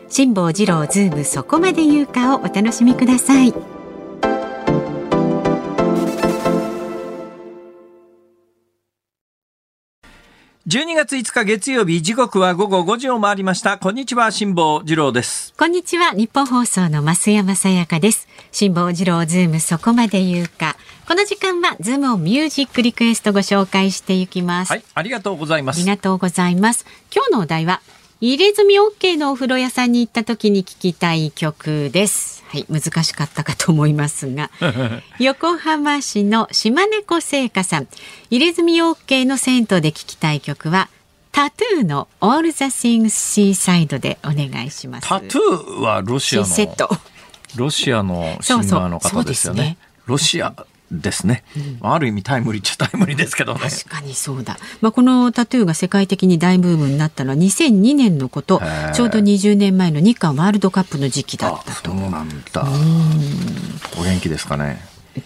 辛坊治郎ズームそこまで言うかをお楽しみください。12月5日月曜日時刻は午後5時を回りました。こんにちは辛坊治郎です。こんにちはニッポン放送の増山さやかです。辛坊治郎ズームそこまで言うか。この時間はズームオンミュージックリクエストご紹介していきます、はいありがとうございまありすがとうございます。今日のお題は入れ墨 OK のお風呂屋さんに行った時に聞きたい曲です。はい難しかったかと思いますが。[laughs] 横浜市の島猫製菓さん。入れ墨 OK の銭湯で聞きたい曲はタトゥーの All the Things Seaside でお願いします。タトゥーはロシアのシーセット。ロシアのシンガーの方ですよね。そうそうそうですね。ロシアですね、うん、ある意味タイムリーっちゃタイムリーですけどね。確かにそうだ、まあ、このタトゥーが世界的に大ブームになったのは2002年のことちょうど20年前の日韓ワールドカップの時期だったと。そうなんだ。お元気ですかね。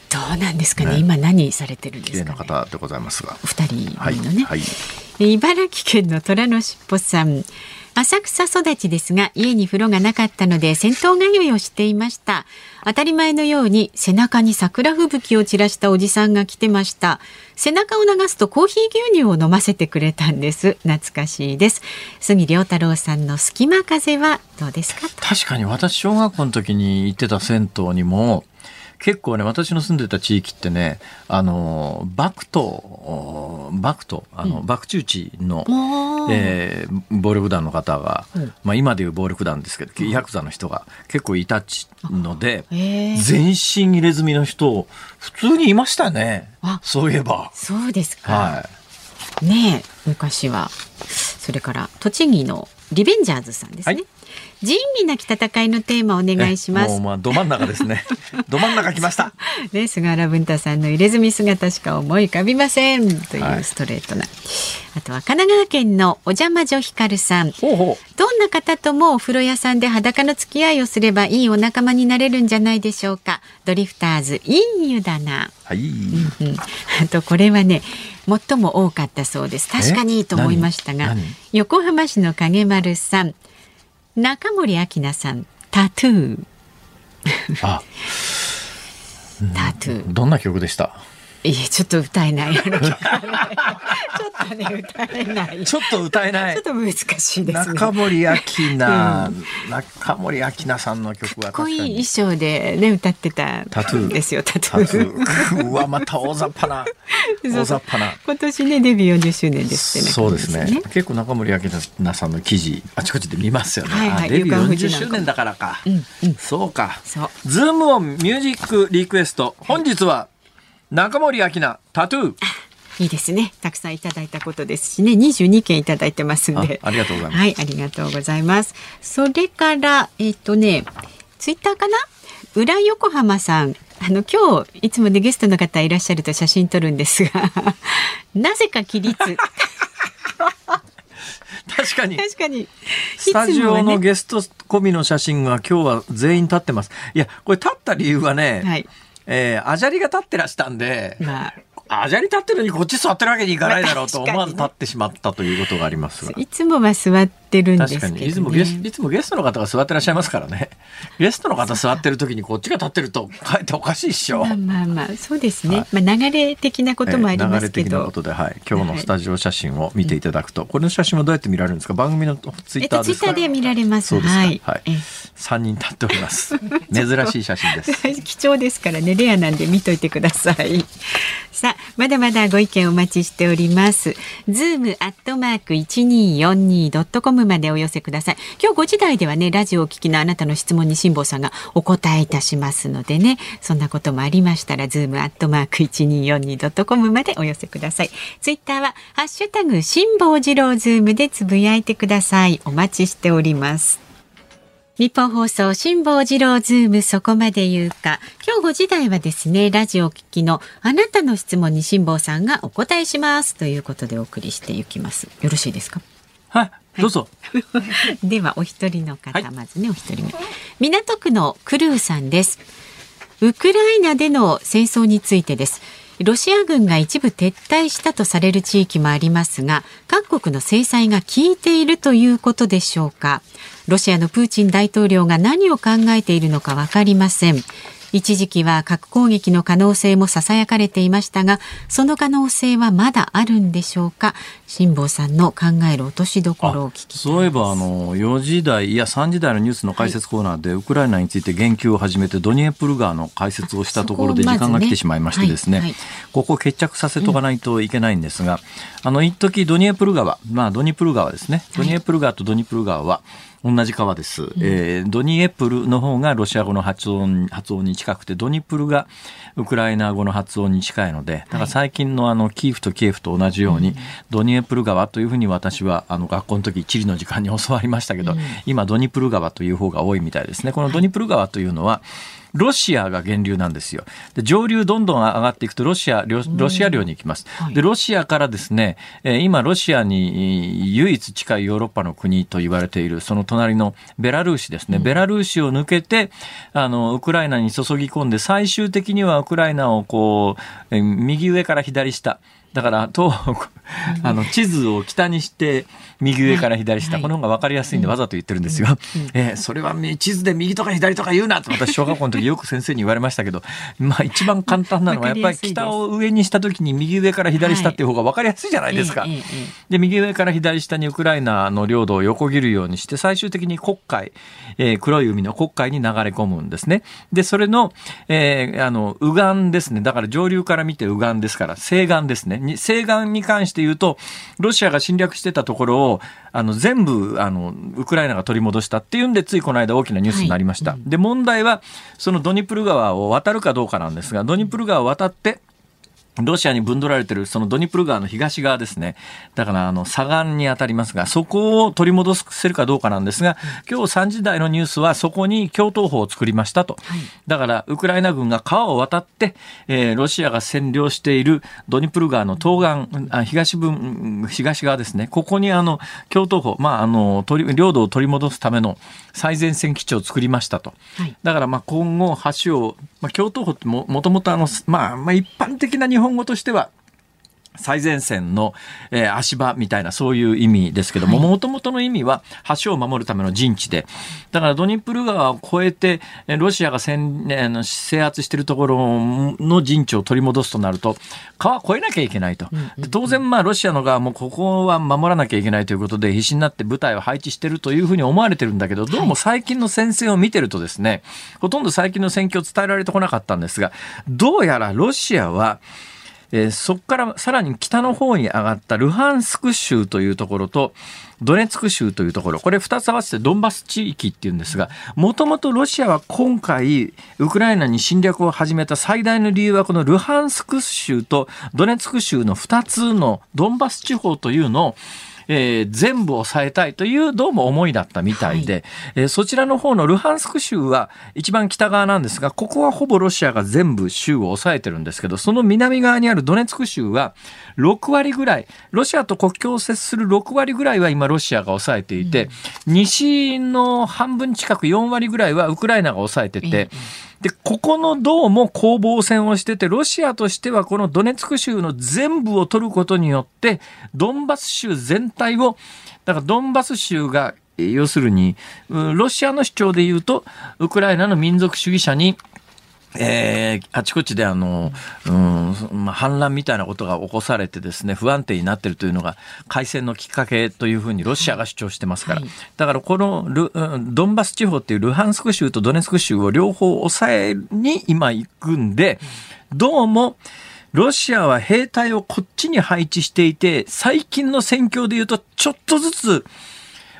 どうなんですかね、ね、今何されてるんですか、ね、方でございますが。二人のね、はいはい、茨城県の虎のしっぽさん。浅草育ちですが家に風呂がなかったので銭湯通いをしていました当たり前のように背中に桜吹雪を散らしたおじさんが来てました。背中を流すとコーヒー牛乳を飲ませてくれたんです。懐かしいです。杉良太郎さんの隙間風はどうですか？確かに私小学校の時に行ってた銭湯にも結構ね、私の住んでた地域ってね、あの、博徒、博徒、あの、バクチューチの、えー、暴力団の方が、うん、まあ今でいう暴力団ですけど、ヤクザの人が結構いたちので、全身入れ墨の人、普通にいましたね。そういえば。そうですか。はい。ね昔は。それから、栃木のリベンジャーズさんですね。はい仁義なき戦いのテーマお願いします。もうまあど真ん中ですね。[laughs] ど真ん中来ました。ね菅原文太さんの入れ墨姿しか思い浮かびませんというストレートな。はい、あとは神奈川県のお邪魔女ひかるさん。ほうほうどんな方ともお風呂屋さんで裸の付き合いをすればいいお仲間になれるんじゃないでしょうか。ドリフターズいい湯だな。はい。うんうん、あとこれはね。最も多かったそうです確かにいいと思いましたが横浜市の影丸さん中森明菜さんタトゥー。あ。タトゥー。どんな曲でした？いやちょっと歌えない。ちょっとね歌えない。ちょっと歌えない。ちょっと難しいです、ね、中森明菜、うん、中森明菜さんの曲はかっこいい衣装でね歌ってたタトゥー。ですよタトゥー。うわまた大雑把な。[laughs] 大雑把な。今年ねデビュー40周年ですってね。そうですね。結構中森明菜さんの記事あちこちで見ますよね、はいはい、デビュー40周年だからか、うんうん、そうか。そう。ズームオンミュージックリクエスト。本日は、中森明菜タトゥーいいですね。たくさんいただいたことですしね、22件いただいてますんで。ありがとうございます。はい、ありがとうございます。それから、えっ、ー、とね、ツイッターかな？裏横浜さん。あの、今日、いつもね、ゲストの方いらっしゃると写真撮るんですが、[laughs] なぜか起立。[laughs] 確かに。確かに。スタジオのゲスト込みの写真が今日は全員立ってます。いや、これ立った理由はね、はいえー、あじゃりが立ってらしたんで、まあ、あじゃり立ってるのにこっち座ってるわけにいかないだろうと思わず立ってしまったということがあります。いつもは座ってるんですけど、ね、いつもゲスいつもゲストの方が座ってらっしゃいますからね。[laughs] ゲストの方座ってる時にこっちが立ってるとかえっておかしいっしょ。まあまあまあそうですね、はい、まあ流れ的なこともありますけど、流れ的なことで、はい、今日のスタジオ写真を見ていただくと、はい、これの写真はどうやって見られるんですか？番組のツイッターですか、えっと、ツイッターで見られます。そうですか、はい、はい、3人立っております [laughs] 珍しい写真です [laughs] 貴重ですからねレアなんで見といてください [laughs] さあまだまだご意見お待ちしております。ズームアットマーク一二四二ドットコムまでお寄せください。今日5時台ではね、ラジオを聞きのあなたの質問に辛坊さんがお答えいたしますのでね、そんなこともありましたら、ズームアットマーク一二四二ドットコムまでお寄せください。ツイッターは、ハッシュタグ辛坊治郎ズームでつぶやいてください。お待ちしております。ニッポン放送辛坊治郎ズームそこまで言うか。今日5時台はですねラジオ聞きのあなたの質問に辛坊さんがお答えしますということでお送りしていきます。よろしいですか？はいどうぞ、はい、ではお一人の方、はい、まずねお一人目。港区のクルーさんです。ウクライナでの戦争についてですロシア軍が一部撤退したとされる地域もありますが各国の制裁が効いているということでしょうか。ロシアのプーチン大統領が何を考えているのか分かりません。一時期は核攻撃の可能性も囁かれていましたがその可能性はまだあるんでしょうか？辛坊さんの考える落としどころを聞きそういえばあの4時台いや3時台のニュースの解説コーナーで、はい、ウクライナについて言及を始めてドニエプル川の解説をしたところで時間が来てしまいましてですね、ねはいはい、ここ決着させとかないといけないんですが、うん、あの一時ドニエプル川まあドニプル川ですね。ドニエプル川とドニプル川は、同じ川です、うん、えー、ドニエプルの方がロシア語の発音発音に近くてドニプルがウクライナ語の発音に近いのでだから最近のあのキーフとキエフと同じように、ドニエプル川というふうに私はあの学校の時地理の時間に教わりましたけど、今ドニプル川という方が多いみたいですね。このドニプル川というのは、ロシアが源流なんですよ。で上流どんどん上がっていくとロシア、ロシア領に行きます。で、ロシアからですね、今ロシアに唯一近いヨーロッパの国と言われている、その隣のベラルーシですね。ベラルーシを抜けて、あの、ウクライナに注ぎ込んで、最終的にはウクライナをこう、右上から左下、だから東 [laughs] あの地図を北にして右上から左下、はい、この方が分かりやすいんでわざと言ってるんですよ。うん。うん、えー、それは地図で右とか左とか言うなと私小学校の時よく先生に言われましたけど、まあ一番簡単なのは [laughs] やっぱり北を上にした時に右上から左下っていう方が分かりやすいじゃないですか。はい、で右上から左下にウクライナの領土を横切るようにして最終的に黒海、えー、黒い海の黒海に流れ込むんですね。でそれの,、えー、あの右岸ですね。だから上流から見て右岸ですから西岸ですね。西岸に関して言うと、ロシアが侵略してたところを、あの、全部、あの、ウクライナが取り戻したっていうんで、ついこの間大きなニュースになりました。はい、で、問題は、そのドニプル川を渡るかどうかなんですが、ドニプル川を渡って、ロシアに分取られてるそのドニプル川の東側ですね。だからあの左岸に当たりますが、そこを取り戻せるかどうかなんですが、今日3時台のニュースはそこに共闘法を作りましたと。だからウクライナ軍が川を渡って、えー、ロシアが占領しているドニプル川の東岸、あ東分、東側ですね。ここにあの共闘法、まああの、領土を取り戻すための最前線基地を作りましたと。だからまあ今後橋を、まあ共闘法ってももともとあの、まあ、まあ一般的な日本本語としては最前線の、えー、足場みたいなそういう意味ですけども、もともとの意味は橋を守るための陣地で、だからドニプル川を越えて、ロシアが占、えー、制圧しているところの陣地を取り戻すとなると、川越えなきゃいけないと。当然、まあ、ロシアの側もここは守らなきゃいけないということで、必死になって部隊を配置しているというふうに思われてるんだけど、どうも最近の戦線を見てるとですね、ほとんど最近の戦況を伝えられてこなかったんですが、どうやらロシアは、えー、そこからさらに北の方に上がったルハンスク州というところと、ドネツク州というところ、これ2つ合わせてドンバス地域っていうんですが、もともとロシアは今回、ウクライナに侵略を始めた最大の理由は、このルハンスク州とドネツク州の2つのドンバス地方というのを、えー、全部抑えたいというどうも思いだったみたいで、はい、えー、そちらの方のルハンスク州は一番北側なんですが、ここはほぼロシアが全部州を抑えてるんですけど、その南側にあるドネツク州は6割ぐらい、ロシアと国境を接する6割ぐらいは今ロシアが抑えていて、うん、西の半分近く4割ぐらいはウクライナが抑えてて、うんで、ここのどうも攻防戦をしてて、ロシアとしてはこのドネツク州の全部を取ることによって、ドンバス州全体を、だからドンバス州が、要するに、ロシアの主張で言うと、ウクライナの民族主義者にえー、あちこちであの、うん、まあ、反乱みたいなことが起こされてですね、不安定になっているというのが、開戦のきっかけというふうにロシアが主張してますから。はい、だからこのル、ドンバス地方っていうルハンスク州とドネツク州を両方抑えに今行くんで、どうも、ロシアは兵隊をこっちに配置していて、最近の戦況で言うと、ちょっとずつ、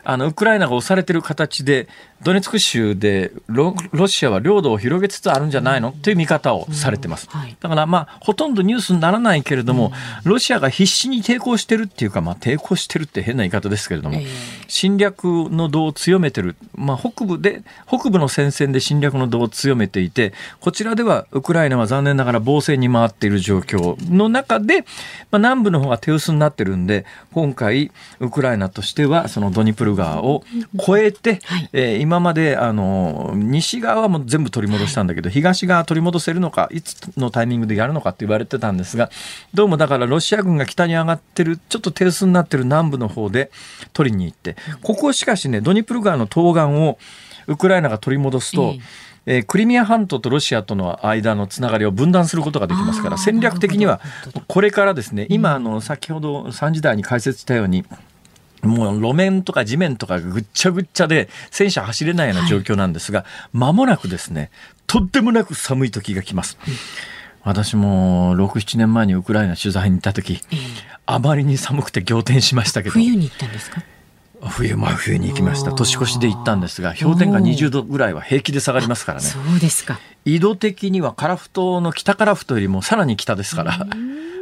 あの、ウクライナが押されてる形で、ドネツク州でロロシアは領土を広げつつあるんじゃないの？という見方をされてます。だからまあ、ほとんどニュースにならないけれども、ロシアが必死に抵抗してるっていうか、まあ、抵抗してるって変な言い方ですけれども、侵略の度を強めてる。まあ、北部で、北部の戦線で侵略の度を強めていて、こちらではウクライナは残念ながら防戦に回っている状況の中で、まあ、南部の方が手薄になってるんで、今回、ウクライナとしては、そのドニプル川を越えて、はい、えー、今まであの西側も全部取り戻したんだけど、東側取り戻せるのかいつのタイミングでやるのかって言われてたんですがどうもだからロシア軍が北に上がってるちょっと手薄になってる南部の方で取りに行ってここしかしねドニプル川の東岸をウクライナが取り戻すと、えー、クリミア半島とロシアとの間のつながりを分断することができますから戦略的にはこれからですね今あの先ほど3時台に解説したようにもう路面とか地面とかぐっちゃぐっちゃで戦車走れないような状況なんですが、間、はい、もなくですね、とってもなく寒い時が来ます。私も6、7年前にウクライナ取材に行った時、えー、あまりに寒くて仰天しましたけど。冬に行ったんですか？冬真冬に行きました。年越しで行ったんですが氷点下20度ぐらいは平気で下がりますからね。そうですか。緯度的には樺太の北樺太よりもさらに北ですから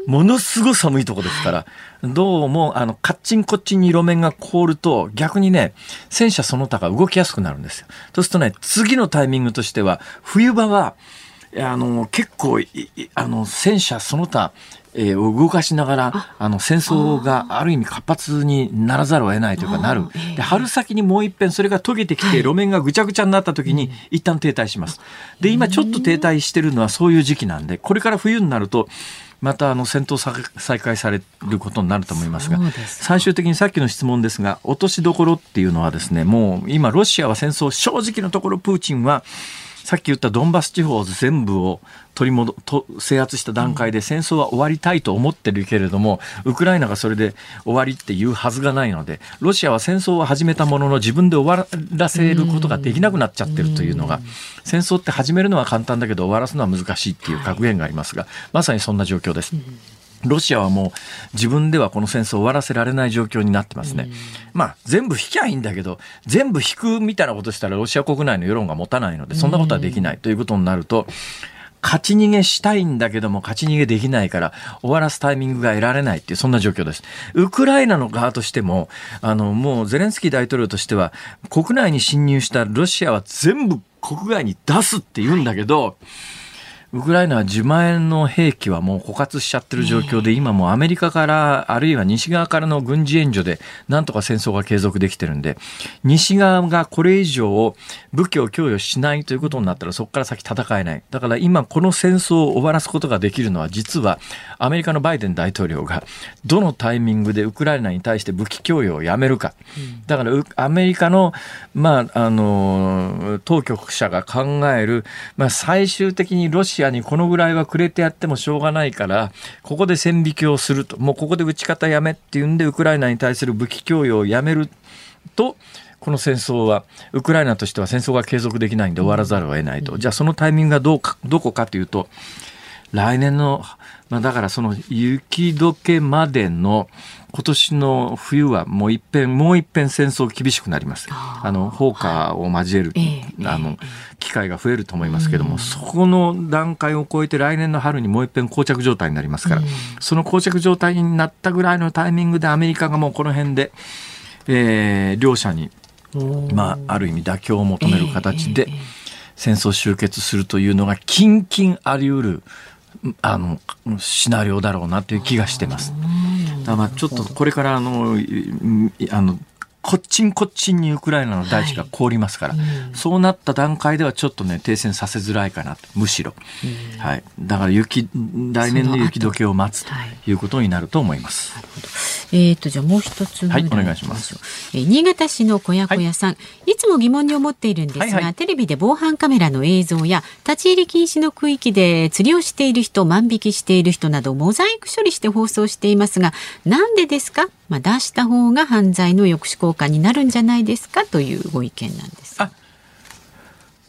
ものすごい寒いとこですから、どうも、あの、カッチンコッチンに路面が凍ると、逆にね、戦車その他が動きやすくなるんですよ。そうするとね、次のタイミングとしては、冬場は、あの、結構、あの、戦車その他、えー、動かしながらあ。の戦争がある意味活発にならざるを得ないというかなる。で春先にもう一遍それが溶けてきて路面がぐちゃぐちゃになった時に一旦停滞します。で今ちょっと停滞してるのはそういう時期なんでこれから冬になるとまたあの戦闘再開されることになると思いますが最終的にさっきの質問ですが落としどころっていうのはですねもう今ロシアは戦争正直のところプーチンはさっき言ったドンバス地方全部を取り戻と制圧した段階で戦争は終わりたいと思ってるけれどもウクライナがそれで終わりっていうはずがないのでロシアは戦争を始めたものの自分で終わらせることができなくなっちゃってるというのが戦争って始めるのは簡単だけど終わらすのは難しいっていう格言がありますがまさにそんな状況です。ロシアはもう自分ではこの戦争を終わらせられない状況になってますね。まあ全部引きゃいいんだけど、全部引くみたいなことしたらロシア国内の世論が持たないので、そんなことはできないということになると、勝ち逃げしたいんだけども勝ち逃げできないから終わらすタイミングが得られないっていうそんな状況です。ウクライナの側としても、あのもうゼレンスキー大統領としては国内に侵入したロシアは全部国外に出すって言うんだけど、はいウクライナは自前の兵器はもう枯渇しちゃってる状況で、今もアメリカからあるいは西側からの軍事援助でなんとか戦争が継続できてるんで、西側がこれ以上武器を供与しないということになったらそこから先戦えない。だから今この戦争を終わらすことができるのは実はアメリカのバイデン大統領がどのタイミングでウクライナに対して武器供与をやめるか。だからアメリカの、まあ、あの、当局者が考える、まあ最終的にロシアアにこのぐらいはくれてやってもしょうがないから、ここで線引きをすると、もうここで打ち方やめっていうんで、ウクライナに対する武器供与をやめると、この戦争は、ウクライナとしては戦争が継続できないんで終わらざるを得ないと。じゃあそのタイミングがどうか、どこかというと、来年の、まあだからその雪解けまでの、今年の冬はもう一遍、もう一遍戦争厳しくなります。あの、放火を交える、あの、機会が増えると思いますけども、そこの段階を超えて来年の春にもう一遍膠着状態になりますから、その膠着状態になったぐらいのタイミングでアメリカがもうこの辺で、えー、両者に、まあ、ある意味妥協を求める形で、戦争終結するというのが、キンキンあり得る、あの、シナリオだろうなという気がしてます。だまあちょっとこれからあの、あの、こっちんこっちんにウクライナの大地が凍りますから、はい。うん、そうなった段階ではちょっとね停戦させづらいかなとむしろ、うん、はい、だから雪来年の雪解けを待つとい。うことになると思います。えっ、ー、とじゃあもう一つはいお願いします。えー、新潟市の小屋小屋さん、はい、いつも疑問に思っているんですが、はいはい、テレビで防犯カメラの映像や立ち入り禁止の区域で釣りをしている人万引きしている人などモザイク処理して放送していますがなんでですか？まあ、出した方が犯罪の抑止効果になるんじゃないですかというご意見なんです。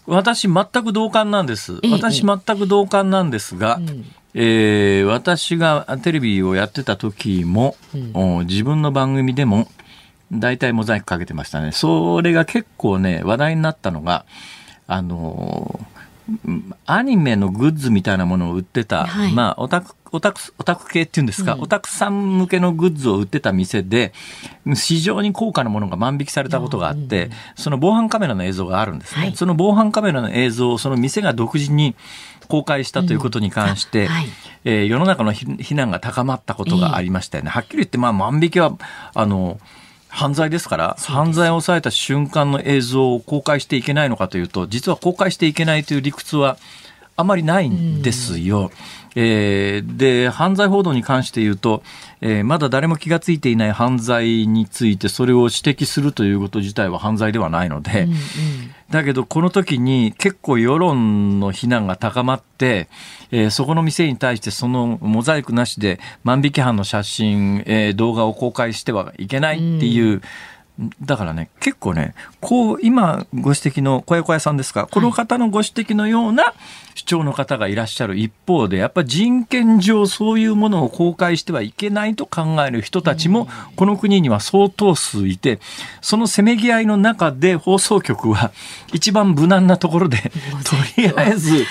私全く同感なんです。私全く同感なんですが、えー、私がテレビをやってた時も、うん、自分の番組でも大体モザイクかけてましたね。それが結構ね、話題になったのが、あのアニメのグッズみたいなものを売ってた、はい、まあ、オタク、オタク、オタク系っていうんですか、うん、オタクさん向けのグッズを売ってた店で、非常に高価なものが万引きされたことがあって、うん、その防犯カメラの映像があるんですね。はい、その防犯カメラの映像をその店が独自に公開したということに関して、うん。はい、えー、世の中の非難が高まったことがありましたよね。はっきり言って、まあ、万引きは、あの、犯罪ですから、犯罪を抑えた瞬間の映像を公開していけないのかというと、実は公開していけないという理屈はあまりないんですよ。えー、で、犯罪報道に関して言うと、えー、まだ誰も気がついていない犯罪についてそれを指摘するということ自体は犯罪ではないので、うんうん、だけどこの時に結構世論の非難が高まって、えー、そこの店に対してそのモザイクなしで万引き犯の写真、えー、動画を公開してはいけないっていう、うん。だからね、結構ね、こう、今ご指摘の小屋小屋さんですか、この方のご指摘のような主張の方がいらっしゃる一方で、やっぱ人権上そういうものを公開してはいけないと考える人たちも、この国には相当数いて、そのせめぎ合いの中で放送局は一番無難なところで、とりあえず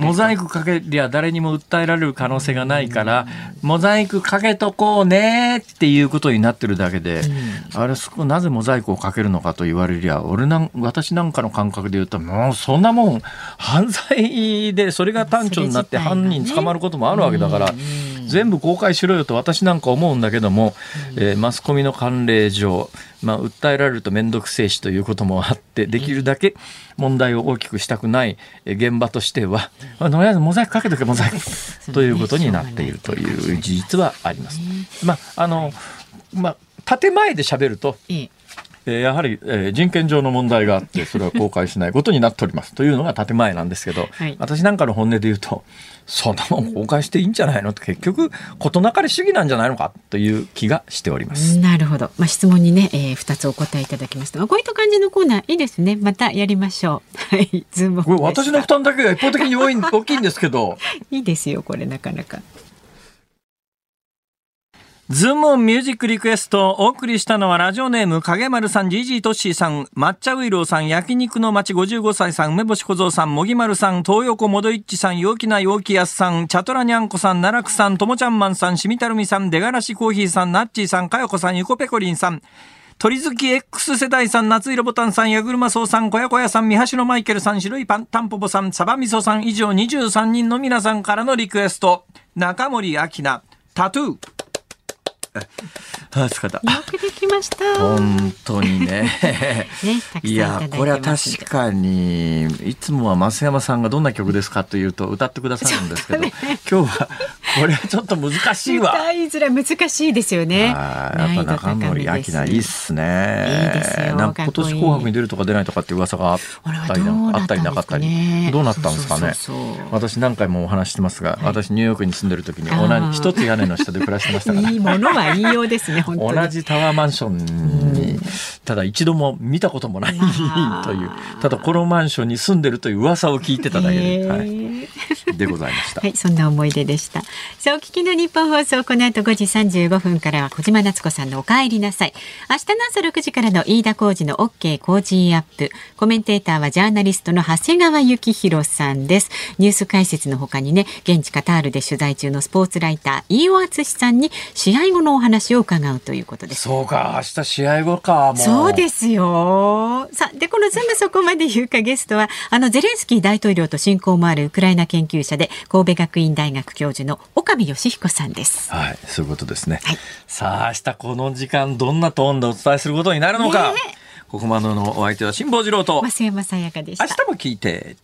モザイクかけりゃ誰にも訴えられる可能性がないから、モザイクかけとこうねっていうことになってるだけで、あれそこなぜモザイクをかけるのかと言われりゃ俺なん私なんかの感覚で言うともうそんなもん犯罪でそれが端緒になって犯人捕まることもあるわけだから。全部公開しろよと私なんか思うんだけども、えー、マスコミの慣例上、まあ、訴えられると面倒くせえしということもあってできるだけ問題を大きくしたくない現場としては、まあ、とりあえずモザイクかけとけモザイクということになっているという事実はあります。まああのまあ、建前で喋ると、えやはり、えー、人権上の問題があって [laughs] それは公開しないことになっておりますというのが建前なんですけど、はい、私なんかの本音で言うとそんなもん公開していいんじゃないの？って結局事なかれ主義なんじゃないのかという気がしております。なるほど、まあ、質問にね、えー、2つお答えいただきました。こういった感じのコーナーいいですね。またやりましょう。[laughs] はいズーム私の負担だけが一方的に多い大きいんですけど。[laughs] いいですよこれなかなかズームオンミュージックリクエストお送りしたのはラジオネーム影丸さん、ジージートッシーさん、抹茶ウイローさん、焼肉の町55歳さん、梅干し小僧さん、もぎまるさん、東横モドイッチさん、陽気な陽気やすさん、チャトラニャンコさん、奈落さん、ともちゃんマンさん、しみたるみさん、出がらしコーヒーさん、ナッチーさん、かよこさん、ゆこぺこりんさん、鳥好き X 世代さん、夏色ボタンさん、矢車荘さん、小屋小屋さん、三橋のマイケルさん、白いパンタンポポさん、サバミソさん以上23人の皆さんからのリクエスト。中森明菜、タトゥー。あ疲れた。よくできました。本当にね。[laughs] ねいや、これは確かに、いつもは増山さんがどんな曲ですかというと歌ってくださるんですけど、ね、今日はこれはちょっと難しいわ。歌いづらい難しいですよね。やっぱ中森明菜いいっすね。いいですよ。なんか今年紅白に出るとか出ないとかって噂があったりあったりなかったり、どうなったんですかね。私何回もお話してますが、私ニューヨークに住んでる時に同じ一つ屋根の下で暮らしてましたから。いいものは言いようですね。同じタワーマンションに、ただ一度も見たこともないという、ただこのマンションに住んでるという噂を聞いてただけで、はい、でございました。はい、そんな思い出でした。さあ、お聞きのニッポン放送、この後5時35分からは小島夏子さんのお帰りなさい。明日の朝6時からの飯田浩二の OK 工事アップ。コメンテーターはジャーナリストの長谷川幸洋さんです。ニュース解説の他にね、現地カタールで取材中のスポーツライター、飯尾篤史さんに試合後のお話を伺うということです。そうか、明日試合後か、そうですよ。さあ、で、このズームそこまで言うかゲストは、あのゼレンスキー大統領と親交もあるウクライナ研究者で神戸学院大学教授の岡部芳彦さんです。はい、そういうことですね。はい、さあ、明日この時間どんなトーンでお伝えすることになるのか。ね、ここまでのお相手は辛坊治郎と増山さやかでした。明日も聞いて。